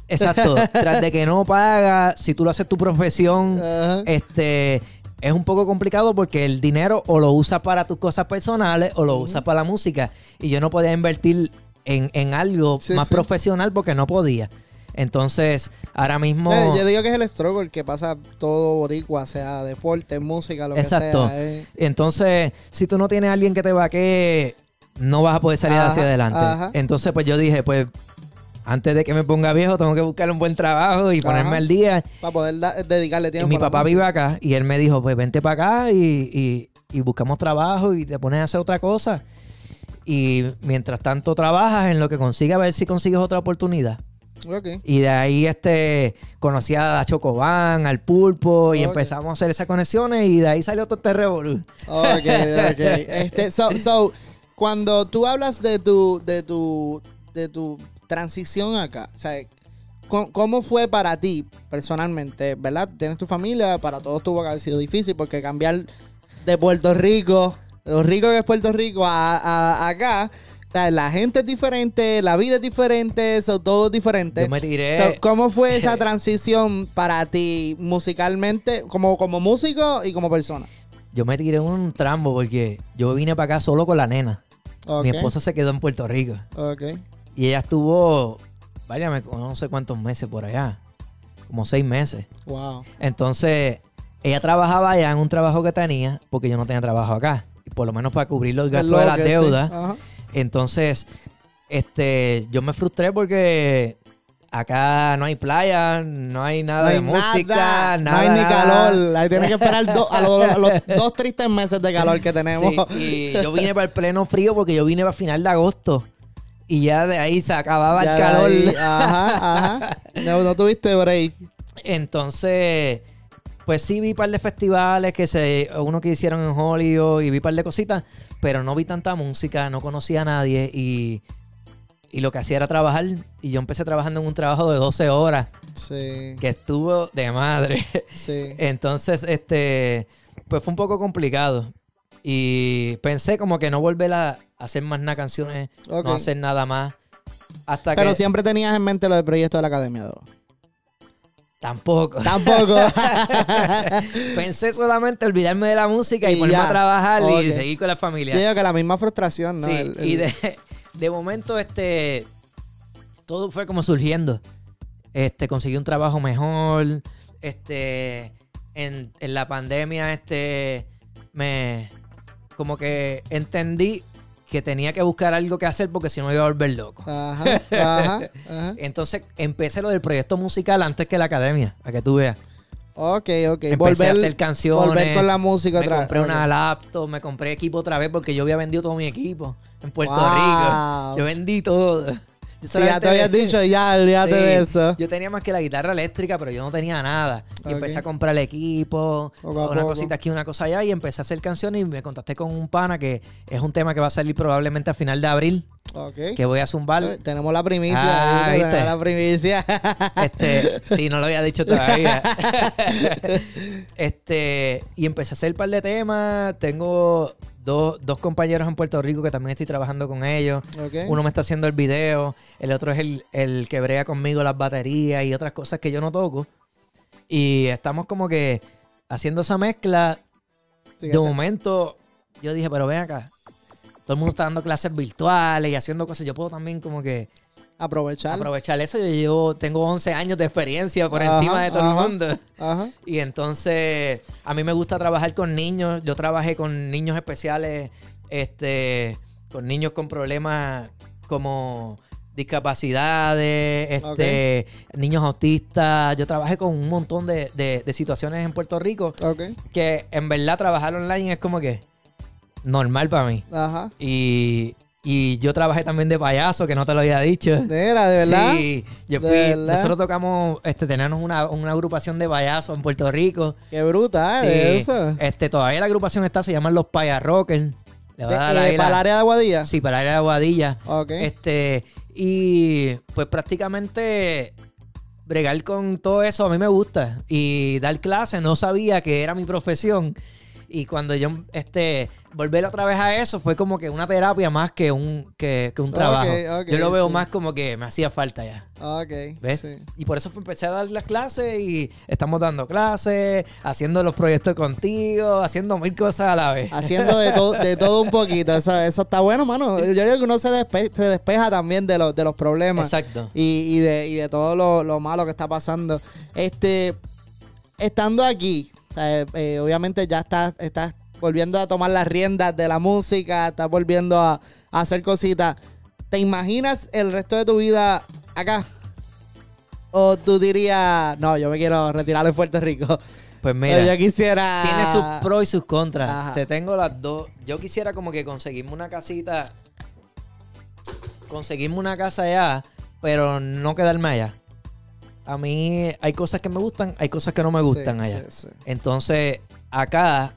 exacto, tras de que no paga, si tú lo haces tu profesión, este es un poco complicado porque el dinero o lo usas para tus cosas personales o lo usas para la música. Y yo no podía invertir en, en algo Sí, más sí. profesional porque no podía. Entonces, ahora mismo. Eh, yo digo que es el struggle que pasa todo boricua, sea deporte, música, lo Exacto. que sea. eh. Entonces, si tú no tienes a alguien que te vaquee, no vas a poder salir Ajá, hacia adelante. ajá. Entonces, pues yo dije, pues, antes de que me ponga viejo, tengo que buscar un buen trabajo y ponerme al día. Para poder da- dedicarle Y tiempo. mi a la papá vive acá y él me dijo, pues vente para acá y, y- y buscamos trabajo y te pones a hacer otra cosa. Y mientras tanto trabajas en lo que consigas, a ver si consigues otra oportunidad. Y de ahí este conocí a Chocobán, al Pulpo y empezamos a hacer esas conexiones y de ahí salió todo este revolú. Ok, ok. Este, so, so, cuando tú hablas de tu, de tu, de tu transición acá, o sea, ¿cómo, fue para ti personalmente, verdad? Tienes tu familia, para todos tuvo que haber sido difícil porque cambiar de Puerto Rico, lo rico que es Puerto Rico a, a- acá, o sea, la gente es diferente, la vida es diferente, so, todo es diferente. Yo me tiré... So, ¿Cómo fue esa transición para ti musicalmente, como, como músico y como persona? Yo me tiré un trambo porque yo vine para acá solo con la nena. Mi esposa se quedó en Puerto Rico. Y ella estuvo, váyame, no sé cuántos meses por allá. Como seis meses. Wow. Entonces, ella trabajaba allá en un trabajo que tenía, porque yo no tenía trabajo acá. Y por lo menos para cubrir los gastos de Lo que sí. Entonces, este, yo me frustré porque acá no hay playa, no hay nada No hay de música, nada, nada. no hay ni calor. Ahí tienes que esperar do- a, los, a los dos tristes meses de calor que tenemos. Sí, y yo vine para el pleno frío porque yo vine para final de agosto. Y ya de ahí se acababa Ya el calor. ahí, Ajá, ajá. No, no tuviste break. Entonces, pues sí vi un par de festivales que se, uno que hicieron en Hollywood y vi un par de cositas, pero no vi tanta música, no conocía a nadie y, y lo que hacía era trabajar. Y yo empecé trabajando en un trabajo de 12 horas Sí. que estuvo de madre. Sí. Entonces, este, pues fue un poco complicado. Y pensé como que no volver a hacer más nada canciones, no hacer nada más. Hasta Pero que siempre tenías en mente lo del proyecto de la academia. ¿no? Tampoco. Tampoco. Pensé solamente olvidarme de la música y, Y ponerme ya. a trabajar y seguir con la Yo familia. digo que la misma frustración, ¿no? sí, El- el- y de, de momento, este, todo fue como surgiendo. Este, conseguí un trabajo mejor. Este, en, en la pandemia, este, me, como que entendí que tenía que buscar algo que hacer porque si no me iba a volver loco. Ajá, ajá, ajá. Entonces empecé lo del proyecto musical antes que la academia, para que tú veas. Ok, ok. Empecé Volver, a hacer canciones. volver con la música me otra compré ok. una laptop, me compré equipo otra vez porque yo había vendido todo mi equipo en Puerto Wow. Rico. Yo vendí todo. Ya te habías dicho, ya, olvídate Sí, de eso. Yo tenía más que la guitarra eléctrica, pero yo no tenía nada. Y empecé a comprar el equipo, Poco una poco. cosita aquí, una cosa allá, y empecé a hacer canciones y me contacté con un pana que es un tema que va a salir probablemente a final de abril, Ok. que voy a zumbar. Eh, Tenemos la primicia. Ah, ahí, ¿viste? tenemos la primicia. Este, sí, no lo había dicho todavía. este, y empecé a hacer un par de temas. Tengo dos, dos compañeros en Puerto Rico que también estoy trabajando con ellos. Uno me está haciendo el video, el otro es el, el que brega conmigo las baterías y otras cosas que yo no toco. Y estamos como que haciendo esa mezcla. De momento, yo dije, pero ven acá. Todo el mundo está dando clases virtuales y haciendo cosas. Yo puedo también como que Aprovechar. aprovechar eso. Yo llevo, tengo 11 años de experiencia por Ajá, encima de todo ajá. el mundo. Ajá. Y entonces, a mí me gusta trabajar con niños. Yo trabajé con niños especiales, este, con niños con problemas como discapacidades, este, niños autistas. Yo trabajé con un montón de, de- de situaciones en Puerto Rico Ok. que en verdad trabajar online es como que normal para mí. Ajá. Y, y yo trabajé también de payaso, que no te lo había dicho. Mira, de verdad. Sí, yo ¿De fui, verdad? nosotros tocamos, este, teníamos una, una agrupación de payasos en Puerto Rico. Qué brutal Sí, eso. Este, todavía la agrupación está, se llaman los Paya Rockers. Le va a dar De- eh, la- para el área de Aguadilla. Sí, para el área de Aguadilla. Ok. Este, y pues prácticamente bregar con todo eso a mí me gusta. Y dar clases, no sabía que era mi profesión. Y cuando yo, este, volver otra vez a eso fue como que una terapia más que un, que, que un trabajo. yo lo veo sí. más como que me hacía falta ya. Ok. ¿Ves? Sí. Y por eso empecé a dar las clases y estamos dando clases, haciendo los proyectos contigo, haciendo mil cosas a la vez. Haciendo de, to- de todo un poquito. Eso, eso está bueno, mano. Yo creo que uno se, despe- se despeja también de, los de los problemas. Exacto. y, y de, y de todo lo, lo malo que está pasando. Este, estando aquí, o sea, eh, obviamente ya estás, estás volviendo a tomar las riendas de la música, estás volviendo a, a hacer cositas. ¿Te imaginas el resto de tu vida acá? ¿O tú dirías, no, yo me quiero retirar de Puerto Rico? Pues mira. yo quisiera... Tiene sus pros y sus contras. Ajá. Te tengo las dos. Yo quisiera como que conseguirme una casita. Conseguirme una casa allá, pero no quedarme allá. A mí hay cosas que me gustan, hay cosas que no me gustan Sí, allá. sí, sí. Entonces, acá,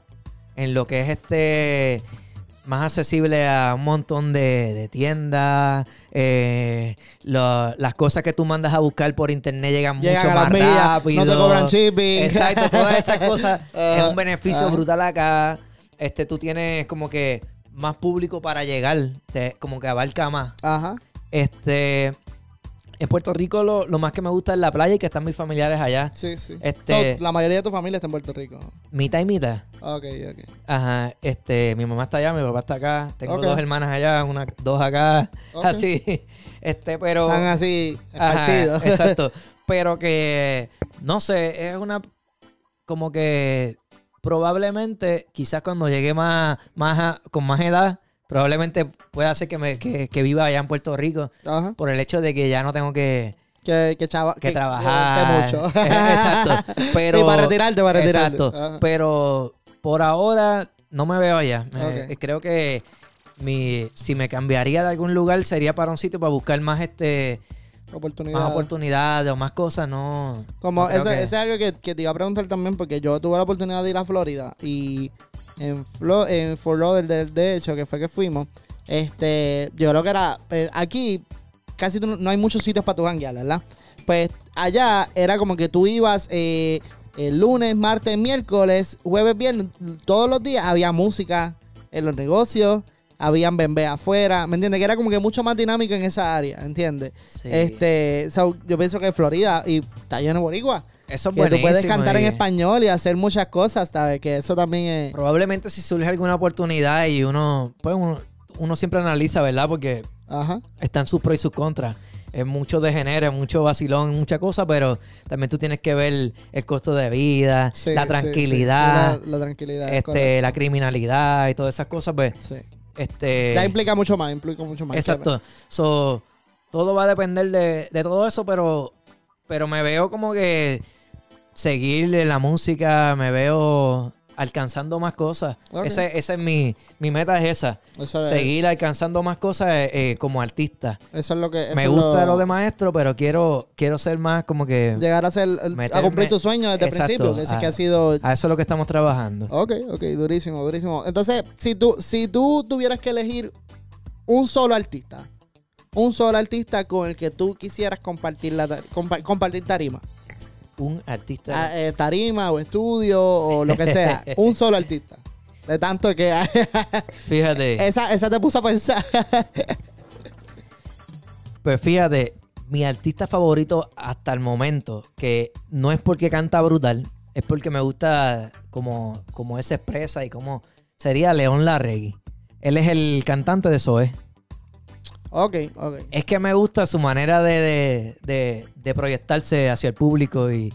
en lo que es este más accesible a un montón de, de tiendas, eh, lo- las cosas que tú mandas a buscar por internet llegan, Llegan mucho más millas, rápido. no te cobran shipping. Exacto, todas esas cosas es Ah, un beneficio ah. brutal acá. Este, tú tienes como que más público para llegar, te- como que abarca más. Ajá. Este, en Puerto Rico lo, lo más que me gusta es la playa y que están mis familiares allá. Sí, sí. Este- So, la mayoría de tu familia está en Puerto Rico. Mitad y mitad. Ok, ok. Ajá, este, mi mamá está allá, mi papá está acá, tengo dos hermanas allá, una, dos acá, así, este, pero, Están así Ajá, esparcidos. exacto, pero que, no sé, es una, como que probablemente, quizás cuando llegue más, más a- con más edad, probablemente pueda ser que, me, que, que viva allá en Puerto Rico, Ajá. por el hecho de que ya no tengo que, Que, que, chava, que trabajar. que mucho. Exacto. Pero, Y para retirarte, para retirarte. Exacto. Ajá. Pero por ahora no me veo allá. Eh, creo que mi, si me cambiaría de algún lugar sería para un sitio para buscar más este Oportunidad. más oportunidades o más cosas. No. Como no que- eso es algo que, que te iba a preguntar también, porque yo tuve la oportunidad de ir a Florida y en, Flo, en de, hecho, que fue que fuimos, este, yo creo que era, eh, aquí casi no, hay muchos sitios para tu janguear, ¿verdad? Pues allá era como que tú ibas eh, el lunes, martes, miércoles, jueves, viernes, todos los días había música en los negocios, habían bembé afuera, ¿me entiendes? Que era como que mucho más dinámico en esa área, ¿entiendes? Sí. Este, so, yo pienso que Florida y está lleno de boricua. Eso es Que tú puedes cantar en y español y hacer muchas cosas, ¿sabes? Que eso también es... Probablemente si surge alguna oportunidad y uno, pues uno, uno siempre analiza, ¿verdad? Porque Ajá. están sus pros y sus contras. Es mucho de género, es mucho vacilón, mucha cosa, pero también tú tienes que ver el costo de vida, Sí, la tranquilidad, sí. La, la tranquilidad. es este, la criminalidad y todas esas cosas, pues. Este, Ya implica mucho más, implica mucho más. exacto. So, todo va a depender de, de todo eso, pero, pero me veo como que seguir la música, me veo alcanzando más cosas. Ok. Ese- Esa es mi, mi meta es esa. Eso es, Seguir alcanzando más cosas eh, eh, como artista. eso es lo que... Me gusta lo de maestro, pero quiero, quiero ser más como que... Llegar a ser... a cumplir tu sueño desde el principio. Que, a- que ha sido... A eso es lo que estamos trabajando. Ok, ok, durísimo, durísimo. Entonces, si tú, si tú tuvieras que elegir un solo artista, un solo artista con el que tú quisieras compartir, la, tar- compa- compartir tarima, Un artista... Ah, eh, tarima o estudio o lo que sea, un solo artista. De tanto que Fíjate. esa, esa te puso a pensar. Pues fíjate, mi artista favorito hasta el momento, que no es porque canta brutal, es porque me gusta como, como él se expresa y como sería León Larregui. Él es el cantante de Zoe. Ok, ok. Es que me gusta su manera de, de- de- de proyectarse hacia el público y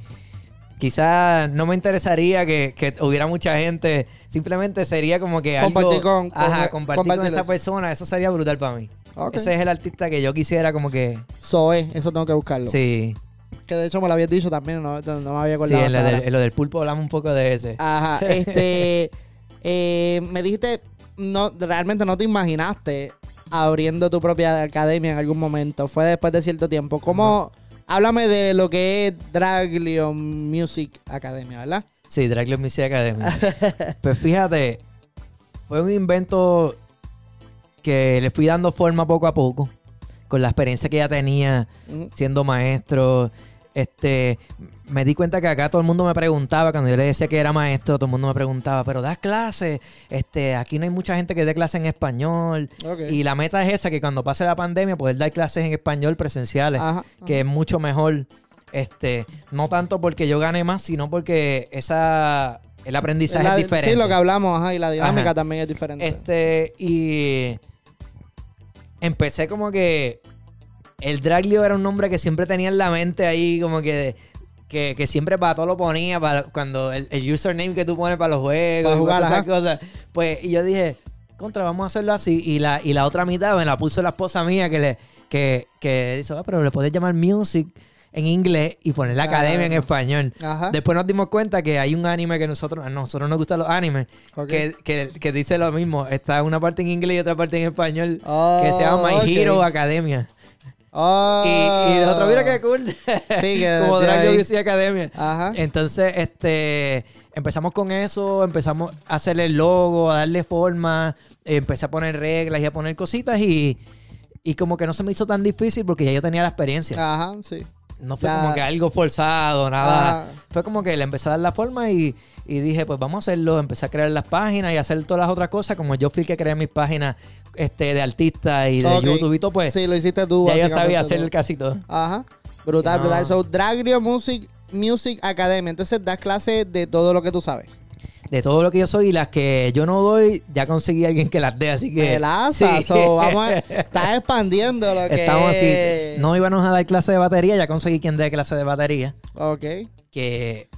quizás no me interesaría que, que hubiera mucha gente. Simplemente sería como que algo... Compartir con- con- ajá, compartir con esa eso. persona. Eso sería brutal para mí. Ese es el artista que yo quisiera como que... Zoe, eso tengo que buscarlo. Sí. Que de hecho me lo habías dicho también, no, no me había Sí, acordado. en lo, hasta del, ahora. en lo del pulpo hablamos un poco de ese. Ajá, este, eh, me dijiste, no, realmente no te imaginaste abriendo tu propia academia en algún momento. Fue después de cierto tiempo. ¿Cómo? Háblame de lo que es Draglion Music Academia, ¿verdad? Sí, Dragler Music Academy. pues fíjate, fue un invento que le fui dando forma poco a poco, con la experiencia que ya tenía Ujú. siendo maestro. Este, me di cuenta que acá todo el mundo me preguntaba, cuando yo le decía que era maestro, todo el mundo me preguntaba, pero das clases, este, aquí no hay mucha gente que dé clases en español. Y la meta es esa, que cuando pase la pandemia, poder dar clases en español presenciales. Ajá, que es mucho mejor. Este, no tanto porque yo gane más, sino porque esa el aprendizaje La- es diferente. Sí, lo que hablamos, ajá, y la dinámica Ajá. también es diferente. Este, y empecé como que el Draglio era un nombre que siempre tenía en la mente ahí, como que que, que siempre para todo lo ponía, para cuando el, el username que tú pones para los juegos, Para jugar, esas cosas. Pues, y yo dije, contra, vamos a hacerlo así. Y la, y la otra mitad me la puso la esposa mía que le, que, que dice, ah, pero le puedes llamar music en inglés y poner la academia en español. Ajá. Después nos dimos cuenta que hay un anime que nosotros, a nosotros nos gustan los animes, que, que, que dice lo mismo. Está una parte en inglés y otra parte en español, Oh, que se llama My ok. Hero Academia. Oh. Y, y nosotros, mira qué cool. que Como ahí- Music Academia. Ajá. Entonces, este, empezamos con eso, empezamos a hacerle el logo, a darle forma, empecé a poner reglas y a poner cositas y, y como que no se me hizo tan difícil porque ya yo tenía la experiencia. Ajá, sí. No fue como que algo forzado, nada. Ajá. Fue como que le empecé a dar la forma y, y dije, pues vamos a hacerlo. Empecé a crear las páginas y a hacer todas las otras cosas. Como yo fui el que creé mis páginas este, de artistas y de Ok. YouTube y todo, pues sí, lo hiciste tú. ya yo sabía hacer casi todo. Ajá. Brutal, No. brutal. So, Dragrio Music, Music Academy. Entonces das clases de todo lo que tú sabes. De todo lo que yo soy y las que yo no doy, ya conseguí a alguien que las dé, así que... Melaza. sí. So, vamos a, estás expandiendo lo que Estamos así. No íbamos a dar clase de batería, ya conseguí quien dé clase de batería. Ok. Que,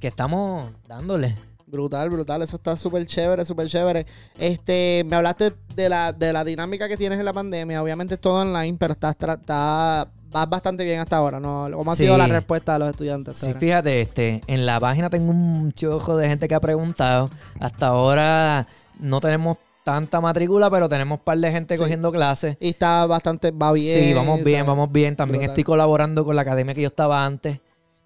que estamos dándole. Brutal, brutal. Eso está súper chévere, súper chévere. Este, me hablaste de la, de la dinámica que tienes en la pandemia. Obviamente es todo online, pero estás, está, vas bastante bien hasta ahora, ¿no? ¿Cómo ha Sí. sido la respuesta de los estudiantes? Sí, ahora? fíjate, este, en la página tengo un chojo de gente que ha preguntado. Hasta ahora no tenemos tanta matrícula, pero tenemos un par de gente Sí. cogiendo clases. Y está bastante, va bien. sí, vamos bien, ¿sabes? vamos bien. También Brutal. estoy colaborando con la academia que yo estaba antes,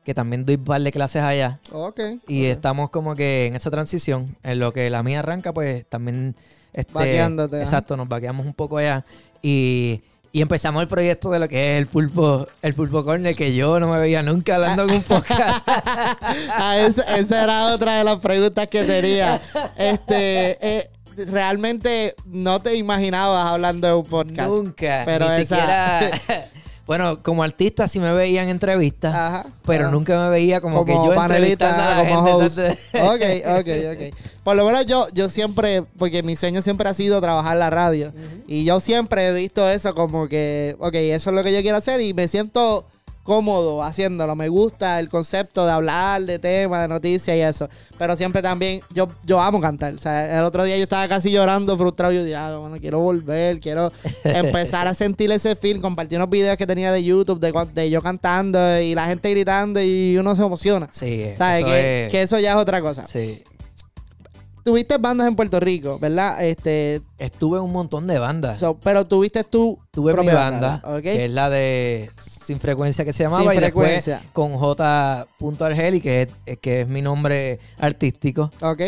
que también doy un par de clases allá. Ok. Y estamos como que en esa transición. En lo que la mía arranca, pues también. Este, Vaqueándote, ajá. Exacto, nos vaqueamos un poco allá. Y, y empezamos el proyecto de lo que es el pulpo, el pulpo corner, que yo no me veía nunca hablando en un podcast. Ah, esa, esa era otra de las preguntas que tenía. Este, eh, realmente no te imaginabas hablando de un podcast. nunca. Pero ni esa- siquiera. bueno, como artista sí me veía en entrevistas. Ajá. Pero nunca me veía como, que yo panelista, a la como gente. host. Ok, ok, ok. Por lo menos yo, yo siempre, porque mi sueño siempre ha sido trabajar la radio. Y yo siempre he visto eso como que, ok, eso es lo que yo quiero hacer y me siento cómodo haciéndolo. Me gusta el concepto de hablar de temas, de noticias y eso. Pero siempre también, yo, yo amo cantar. O sea, el otro día yo estaba casi llorando, frustrado. Yo dije, ah, bueno, quiero volver, quiero empezar a sentir ese film. Compartí unos videos que tenía de YouTube de, de yo cantando y la gente gritando y uno se emociona. Sí, ¿Sabes? eso Que, es- que eso ya es otra cosa. sí. Tuviste bandas en Puerto Rico, ¿verdad? Este, Estuve en un montón de bandas. so- pero tuviste tú Tuve mi propia banda, ¿ok? que es la de Sin Frecuencia que se llamaba, Sin y después Frecuencia. con J. Argeli, que es, que es mi nombre artístico, Ok.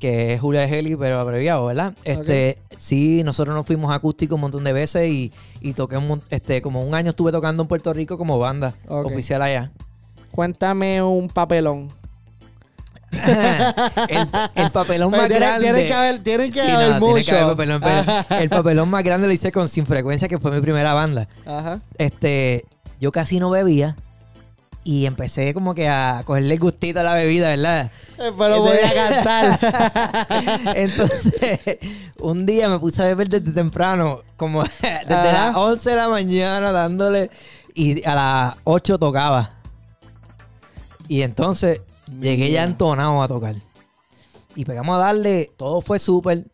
que es Julia Argeli, pero abreviado, ¿verdad? Este, sí, nosotros nos fuimos acústicos un montón de veces y, y toqué un, mon- este, como un año estuve tocando en Puerto Rico como banda Ok. oficial allá. Cuéntame un papelón. El, el papelón más tiene, grande. tiene que haber, tienen que Sí, haber no, mucho. tiene que haber papelón, pero el papelón más grande lo hice con Sin Frecuencia, que fue mi primera banda. Ajá. este, yo casi no bebía y empecé como que a cogerle el gustito a la bebida, ¿verdad? Eh, Pero voy a cantar. Entonces, un día me puse a beber desde temprano, como desde Ajá. las 11 de la mañana dándole y a las 8 tocaba. Y entonces llegué ya entonado a tocar. Y pegamos a darle, todo fue súper.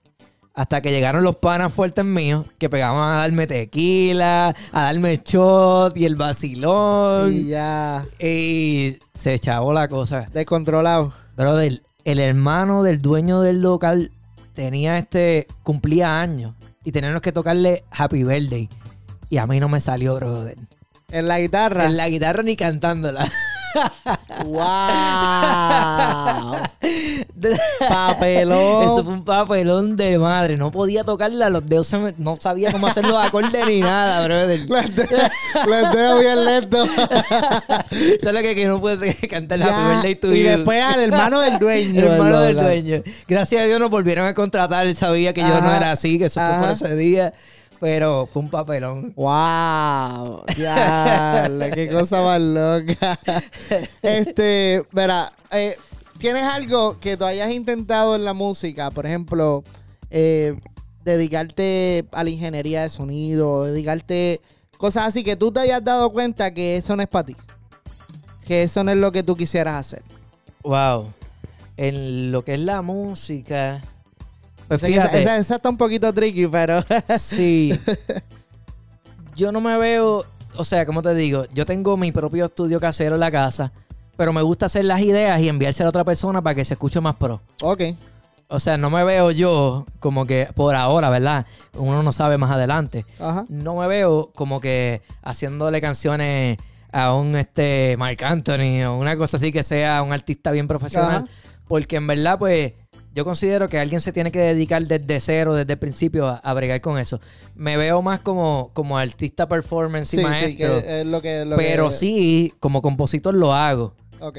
Hasta que llegaron los panas fuertes míos, que pegaban a darme tequila, a darme shot y el vacilón. y ya. Y se echaba la cosa. Descontrolado. Brother, el hermano del dueño del local tenía este, cumplía años y teníamos que tocarle Happy Birthday. Y a mí no me salió, brother. En la guitarra. En la guitarra ni cantándola. ¡Wow! Papelón. Eso fue un papelón de madre. No podía tocarla, los dedos se me- no sabía cómo hacer los acordes ni nada, brother. Les dejo, les dejo bien lento. Solo que, que no pude cantar Ya, Happy Birthday to y después al hermano del dueño. El hermano del dueño. Gracias a Dios nos volvieron a contratar. Él sabía que yo no era así, que eso fue por Ajá. ese día. Pero fue un papelón. ¡Wow! Ya, qué cosa más loca. Este, verá, eh, ¿tienes algo que tú hayas intentado en la música? Por ejemplo, eh, dedicarte a la ingeniería de sonido, dedicarte cosas así que tú te hayas dado cuenta que eso no es para ti. Que eso no es lo que tú quisieras hacer. Wow. En lo que es la música. Pues esa, fíjate. esa- esa está un poquito tricky, pero. Sí. Yo no me veo. O sea, como te digo, yo tengo mi propio estudio casero en la casa. Pero me gusta hacer las ideas y enviárselo a otra persona para que se escuche más pro. ok. O sea, no me veo yo como que por ahora, ¿verdad? Uno no sabe más adelante. Ajá. no me veo como que haciéndole canciones a un este Mark Anthony o una cosa así que sea un artista bien profesional. Ajá. Porque en verdad, pues, yo considero que alguien se tiene que dedicar desde cero, desde el principio, a, a bregar con eso. Me veo más como, como artista performance Sí, y sí, maestro. que es lo que. lo pero que- sí, como compositor lo hago.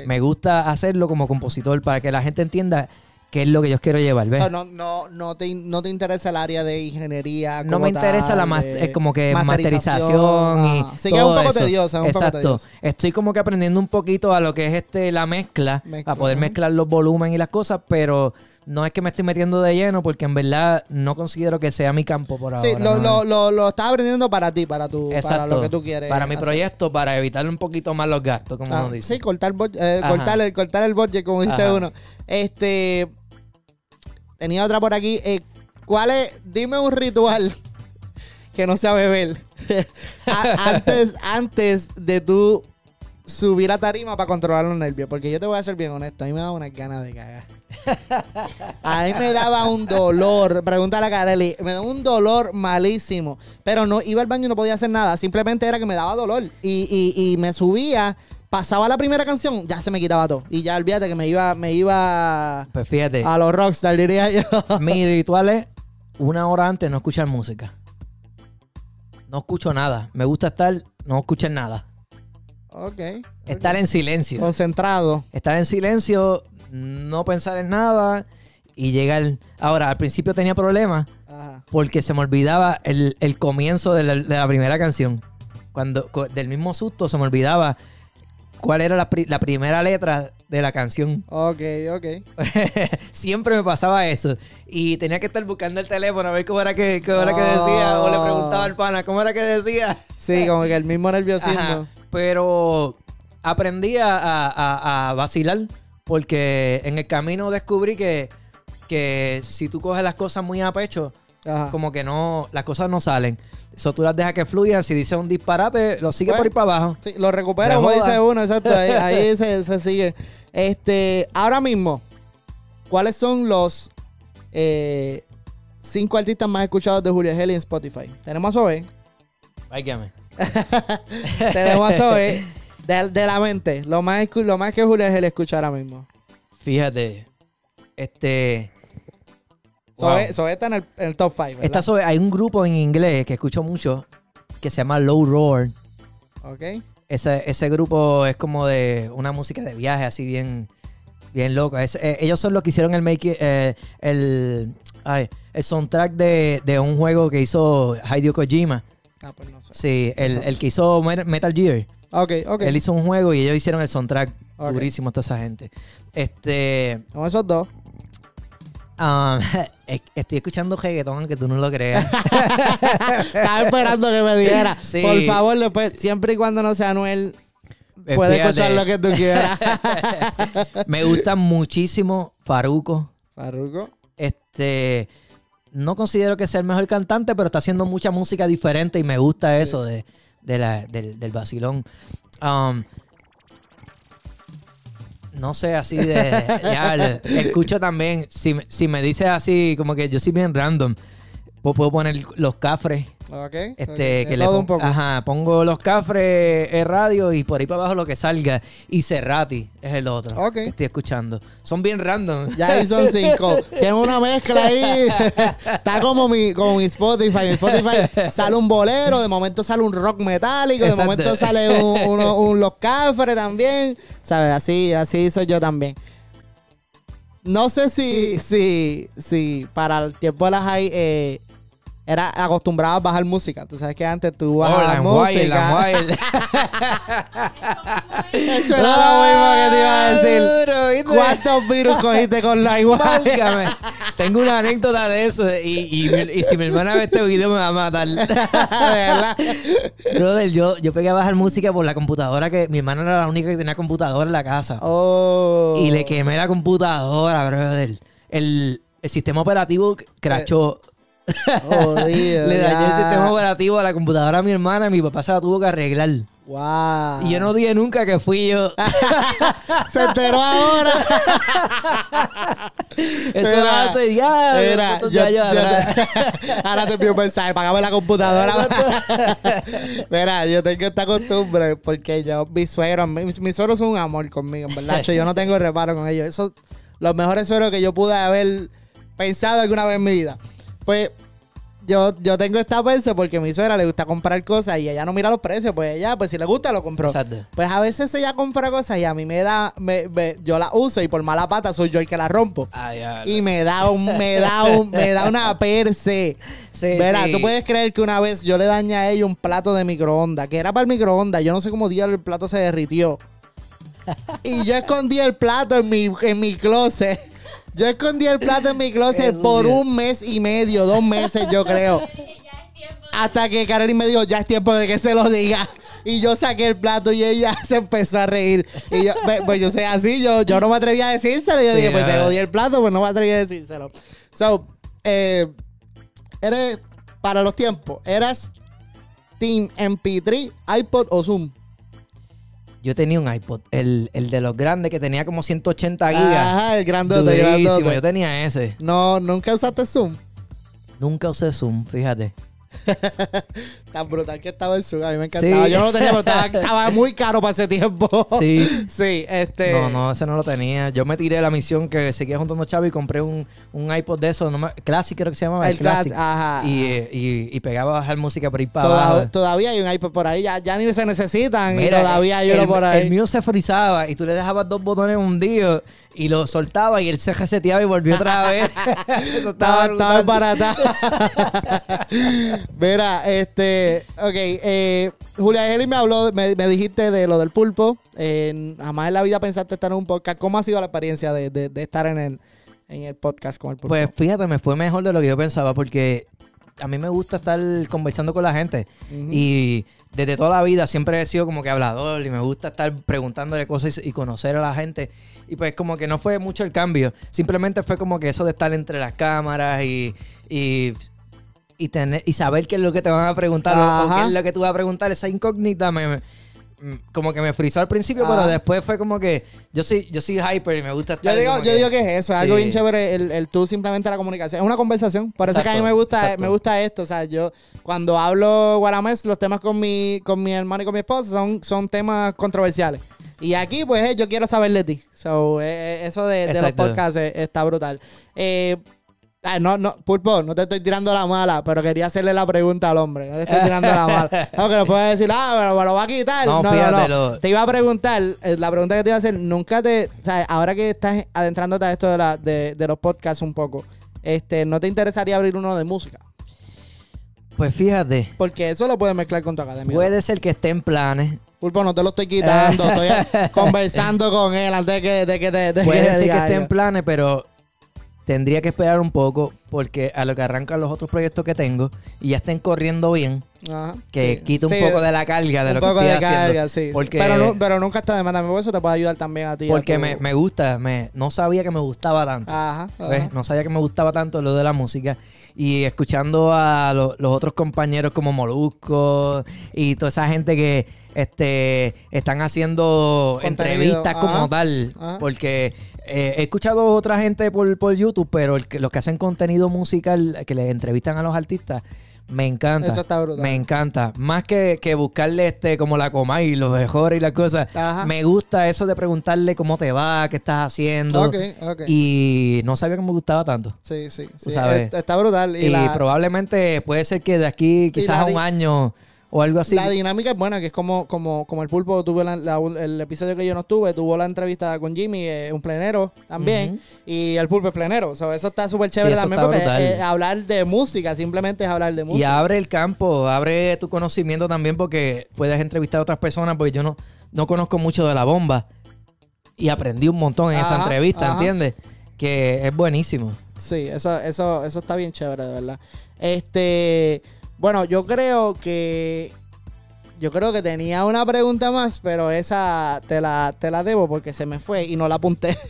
Me gusta hacerlo como compositor para que la gente entienda qué es lo que yo quiero llevar. O ¿ves? sea, no, no, no, te, no te interesa el área de ingeniería. No como me interesa tal, la es como que masterización, y Ajá. Sí, que es un poco eso. tediosa. es un poco Exacto. Estoy como que aprendiendo un poquito a lo que es este la mezcla, Mezcla, a poder mezclar los volúmenes y las cosas, pero no es que me estoy metiendo de lleno porque en verdad no considero que sea mi campo por Sí, ahora. lo, ¿no? lo, lo, lo estás aprendiendo para ti, para, tu, para Exacto. lo que tú quieres. Para mi hacer. proyecto, para evitar un poquito más los gastos, como Ah, uno dice. sí, cortar, eh, cortar, el, cortar el budget, como dice Ajá. uno. Este. Tenía otra por aquí. Eh, ¿Cuál es? Dime un ritual que no sea beber. Antes, antes de tú subir a tarima para controlar los nervios. Porque yo te voy a ser bien honesto. A mí me daba unas ganas de cagar. A mí me daba un dolor. Pregúntale a Carelli. Me daba un dolor malísimo. Pero no iba al baño y no podía hacer nada. Simplemente era que me daba dolor. Y, y, y me subía. Pasaba la primera canción, ya se me quitaba todo. Y ya olvídate que me iba, me iba Pues fíjate, a los rockstar, diría yo. mi ritual es una hora antes no escuchar música. No escucho nada. Me gusta estar, no escuchar nada. Ok. Estar en silencio. Concentrado. estar en silencio, no pensar en nada y llegar. Ahora, al principio tenía problemas Ajá. porque se me olvidaba el, el comienzo de la, de la primera canción. Cuando del mismo susto se me olvidaba cuál era la, pri- la primera letra de la canción. Ok, ok. Siempre me pasaba eso. Y tenía que estar buscando el teléfono a ver cómo era que, cómo era que decía. O le preguntaba al pana, ¿cómo era que decía? Sí, como que el mismo nerviosismo. Ajá. Pero aprendí a, a- a- vacilar porque en el camino descubrí que, que si tú coges las cosas muy a pecho, Ajá. como que no, las cosas no salen. Eso tú las dejas que fluyan. Si dices un disparate, lo sigues Pues, por ahí para abajo. Sí, lo recupera, como dice uno, exacto. Ahí, ahí se, se sigue. Este, ahora mismo, ¿cuáles son los eh, cinco artistas más escuchados de Julia Heli en Spotify? Tenemos a Zoe, Váyame. tenemos a Zoe, de, de la mente, lo más, lo más que Julia Heli escucha ahora mismo. Fíjate, este... wow. Zoe, Zoe está en el, en el top 5, Esta sobre- hay un grupo en inglés que escucho mucho que se llama Low Roar. Ok. Ese, ese grupo es como de una música de viaje así bien, bien loco. Es- eh, ellos son los que hicieron el make eh, el, ay, el soundtrack de, de un juego que hizo Hideo Kojima. Ah, pues no sé. Sí, el, el que hizo Met- Metal Gear. Ok, ok. Él hizo un juego y ellos hicieron el soundtrack. Ok. Durísimo toda esa gente. Este. Con esos dos. um, es- estoy escuchando reggaetón, aunque tú no lo creas. Estaba esperando que me diera. Sí. Por favor, después, siempre y cuando no sea Anuel, Eh, puedes escuchar lo que tú quieras. Me gusta muchísimo Faruco. Farruko. Este. No considero que sea el mejor cantante, pero está haciendo mucha música diferente y me gusta Sí. eso de, de la- del, del vacilón. Um, no sé, así de. ya, escucho también. Si, me- si me dices así, como que yo soy bien random, puedo poner los cafres. Ok. Este, que De le pon- un poco. Ajá, pongo los cafres en radio y por ahí para abajo lo que salga. Y Cerrati es el otro Ok. que estoy escuchando. Son bien random. Ya ahí son cinco. Tiene una mezcla ahí. Está como mi, como mi Spotify. Mi Spotify sale un bolero, de momento sale un rock metálico, de Exacto. momento sale un, uno- un Los Cafres también. ¿Sabes? Así, así soy yo también. No sé si, si, si para el tiempo de las high eh, era acostumbrado a bajar música. Tú sabes que antes tú Oh, bajabas la música. Wild, la Wild. Eso era lo mismo que te iba a decir. ¿Cuántos virus cogiste con la igual? Tengo una anécdota de eso y, y, y si mi hermana ve este video me va a matar. ¿Verdad? Brother, yo, yo pegué a bajar música por la computadora que mi hermana era la única que tenía computadora en la casa. Oh. Y le quemé la computadora, brother. El, el sistema operativo crachó. Jodido, Le dañé el sistema operativo a la computadora a mi hermana y mi papá se la tuvo que arreglar. Wow. Y yo no dije nunca que fui yo. Se enteró ahora. Eso Mira, hace ya. Mira, yo- ahora te envío un mensaje, pagame la computadora. Mira, yo tengo esta costumbre porque yo, mis suegros, mis, mis suegros son un amor conmigo, en verdad. Yo no tengo reparo con ellos. Esos los mejores suegros que yo pude haber pensado alguna vez en mi vida. Pues yo, yo tengo esta vez porque a mi suegra le gusta comprar cosas y ella no mira los precios. Pues ella, pues si le gusta, lo compró. Exacto. Pues a veces ella compra cosas y a mí me da, me- me- yo la uso y por mala pata soy yo el que la rompo. Ay, ya, Y me da un, me da un, me da una perse. Sí, Verá, sí. tú puedes creer que una vez yo le dañé a ella un plato de microondas, que era para el microondas. Yo no sé cómo día el plato se derritió. y yo escondí el plato en mi, en mi closet. Yo escondí el plato en mi closet por un mes y medio, dos meses, yo creo. Hasta que Karelin me dijo, ya es tiempo de que se lo diga. Y yo saqué el plato y ella se empezó a reír. Y yo, pues, pues yo sé así, yo, yo no me atreví a decírselo. Y yo Sí, dije, pues te odié el plato, pues no me atreví a decírselo. So, eh, eres, para los tiempos, ¿eras Team MP3, iPod o Zoom? Yo tenía un iPod, el, el de los grandes que tenía como 180 gigas. Ajá, el grandote, grandote. yo tenía ese. No, nunca usaste Zoom. Nunca usé Zoom, fíjate. Tan brutal que estaba el Zoom. A mí me encantaba. Sí. Yo no lo tenía, pero estaba, estaba muy caro para ese tiempo. Sí. Sí, este. No, no, ese no lo tenía. Yo me tiré la misión que seguía juntando chavo y compré un, un iPod de esos, no me- Classic creo que se llamaba. El Classic, ajá. Y, eh, y, y pegaba a bajar música por ahí para Toda- abajo. todavía hay un iPod por ahí, ya, ya ni se necesitan y Mira, todavía hay el, uno por ahí. El mío se frizaba y tú le dejabas dos botones hundidos y lo soltaba y él se reseteaba y volvió otra vez. Eso estaba, estaba estaba barata. Mira, este, ok, eh, Julia Eli me habló, me, me dijiste de lo del pulpo. Eh, jamás en la vida pensaste estar en un podcast. ¿Cómo ha sido la experiencia de, de- de estar en el, en el podcast con el pulpo? Pues fíjate, me fue mejor de lo que yo pensaba porque a mí me gusta estar conversando con la gente. Y desde toda la vida siempre he sido como que hablador y me gusta estar preguntándole cosas y, y conocer a la gente. Y pues como que no fue mucho el cambio. Simplemente fue como que eso de estar entre las cámaras y, y, y tener, y saber qué es lo que te van a preguntar o- o, qué es lo que tú vas a preguntar. Esa incógnita me... me- como que me frizó al principio, Ajá. pero después fue como que yo soy, yo soy hyper y me gusta estar Yo digo, yo digo que es eso, es algo bien chévere el, el tú simplemente la comunicación. Es una conversación. Por eso es que a mí Exacto, me gusta, exacto. me gusta esto. O sea, yo cuando hablo guaramés, los temas con mi, con mi hermano y con mi esposa son, son temas controversiales. Y aquí, pues, eh, yo quiero saber de ti. So, eh, eh, eso de, de los Exacto. podcasts está brutal. Eh, no, no, Pulpo, no te estoy tirando la mala, pero quería hacerle la pregunta al hombre. No te estoy tirando la mala. No, que lo puedes decir, ah, pero me lo va a quitar. No, No, no, no. Te iba a preguntar, eh, la pregunta que te iba a hacer, nunca te, sea, ahora que estás adentrándote a esto de, la, de, de los podcasts un poco, este, ¿no te interesaría abrir uno de música? Pues fíjate, Porque eso lo puedes mezclar con tu academia. puede ser que esté en planes. Pulpo, no te lo estoy quitando, estoy conversando con él antes de que, de que te, de que Puede te ser que esté en planes, pero tendría que esperar un poco porque a lo que arrancan los otros proyectos que tengo y ya estén corriendo bien, Ajá, que sí. quite un Sí, poco de la carga de un lo que poco estoy de haciendo. carga, sí. Porque, Pero, no- pero nunca está de más eso te puede ayudar también a ti. a porque tu- me, me gusta, me, no sabía que me gustaba tanto. Ajá. No sabía que me gustaba tanto lo de la música. Y escuchando a lo- los otros compañeros como Molusco y toda esa gente que este, están haciendo Contenido, entrevistas como tal. ajá. Porque eh, he escuchado a otra gente por, por YouTube, pero el que- los que hacen contenido musical, que les entrevistan a los artistas, me encanta. Eso está brutal. Me encanta. Más que, que buscarle este como la coma y los mejores y las cosas. Ajá. Me gusta eso de preguntarle cómo te va, qué estás haciendo. Y no sabía que me gustaba tanto. Sí, sí, sí. sabes. Está, brutal. Y, Y, la, probablemente puede ser que de aquí quizás a un año o algo así. la dinámica es buena, que es como, como, como el pulpo tuvo la- la- el episodio que yo no estuve, tuvo la entrevista con Jimmy, eh, un plenero también, y el pulpo es plenero. O sea, eso está súper chévere también porque eh, hablar de música, simplemente es hablar de y música. abre el campo, abre tu conocimiento también porque puedes entrevistar a otras personas porque yo no, no conozco mucho de la bomba. Y aprendí un montón en esa entrevista, ajá. ¿entiendes? Que es buenísimo. Sí, eso, eso, eso está bien chévere, de verdad. Este, bueno, yo creo que yo creo que tenía una pregunta más, pero esa te la, te la debo porque se me fue y no la apunté.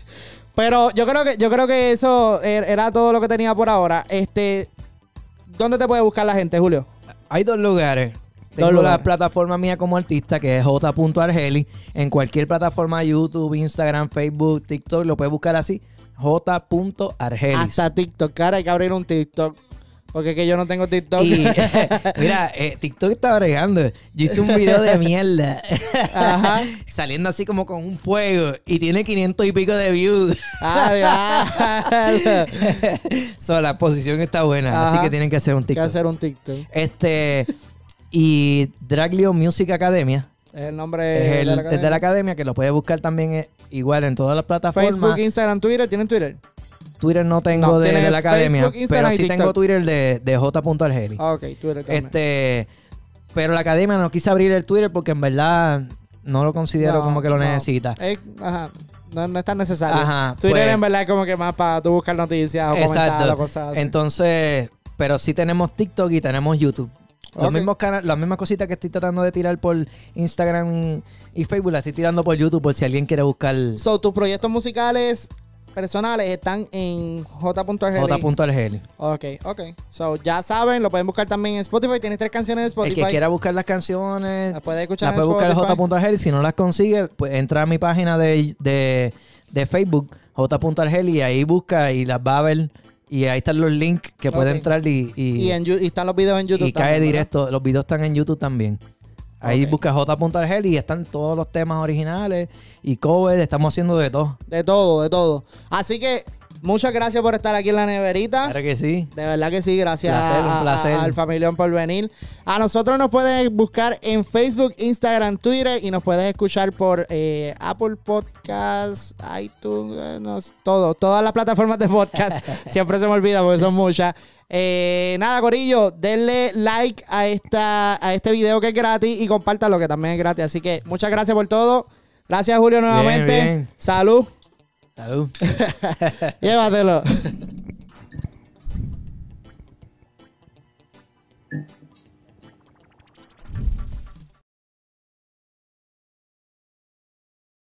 Pero yo creo que, yo creo que eso er- era todo lo que tenía por ahora. Este, ¿dónde te puede buscar la gente, Julio? Hay dos lugares. Tengo lugares. la plataforma mía como artista, que es j.argeli. En cualquier plataforma, YouTube, Instagram, Facebook, TikTok, lo puedes buscar así. j.argelis. Hasta TikTok, cara, hay que abrir un TikTok. Porque es que yo no tengo TikTok. Y mira, eh, TikTok está bregando. Yo hice un video de mierda. Ajá. Saliendo así como con un fuego. Y tiene 500 y pico de views. Ah, so, la posición está buena. Ajá. Así que tienen que hacer un Hay que TikTok. hacer un TikTok. Este. Y Draglio Music Academia. Es el nombre es, el, de la es de la academia. academia que lo puedes buscar también eh, igual en todas las plataformas. Facebook, Instagram, Twitter. ¿Tienen Twitter? Twitter no tengo No, de, la academia, Instagram pero sí tengo Twitter de, de j.argeli. Ah, ok, Twitter también. Este, pero la academia no quise abrir el Twitter porque en verdad no lo considero No, como que lo no. necesita. Es- ajá. No, no es tan necesario. Ajá, Twitter pues- en verdad es como que más para tú buscar noticias o comentar o cosas así. Entonces, pero sí tenemos TikTok y tenemos YouTube. Los mismos cana- las mismas cositas que estoy tratando de tirar por Instagram y, y Facebook las estoy tirando por YouTube por si alguien quiere buscar So, tus proyectos musicales personales están en j.argeli. j.argeli. Ok, ok. So, ya saben, lo pueden buscar también en Spotify. Tienes tres canciones en El Spotify. que quiera buscar las canciones, las puede escuchar la en puede buscar en j.argeli. Si no las consigue, pues entra a mi página de, de, de Facebook, j.argeli, y ahí busca y las va a ver. Y ahí están los links que puede entrar y, y, Y, en, y están los videos en YouTube y cae directo. Los videos están en YouTube también. Ahí Ok. busca j.argeli y están todos los temas originales y cover. Estamos haciendo de todo. De todo, de todo. Así que muchas gracias por estar aquí en la neverita. Claro que sí. De verdad que sí, gracias Placer, un a- a- placer. al familión por venir. A nosotros nos pueden buscar en Facebook, Instagram, Twitter y nos puedes escuchar por eh, Apple Podcasts, iTunes, eh, no, todo, todas las plataformas de podcast. Siempre se me olvida porque son muchas. Eh, nada, Corillo, denle like a, esta, a este video que es gratis y compártalo que también es gratis. Así que muchas gracias por todo. Gracias, Julio, nuevamente. bien. Salud. Salud. Llévatelo.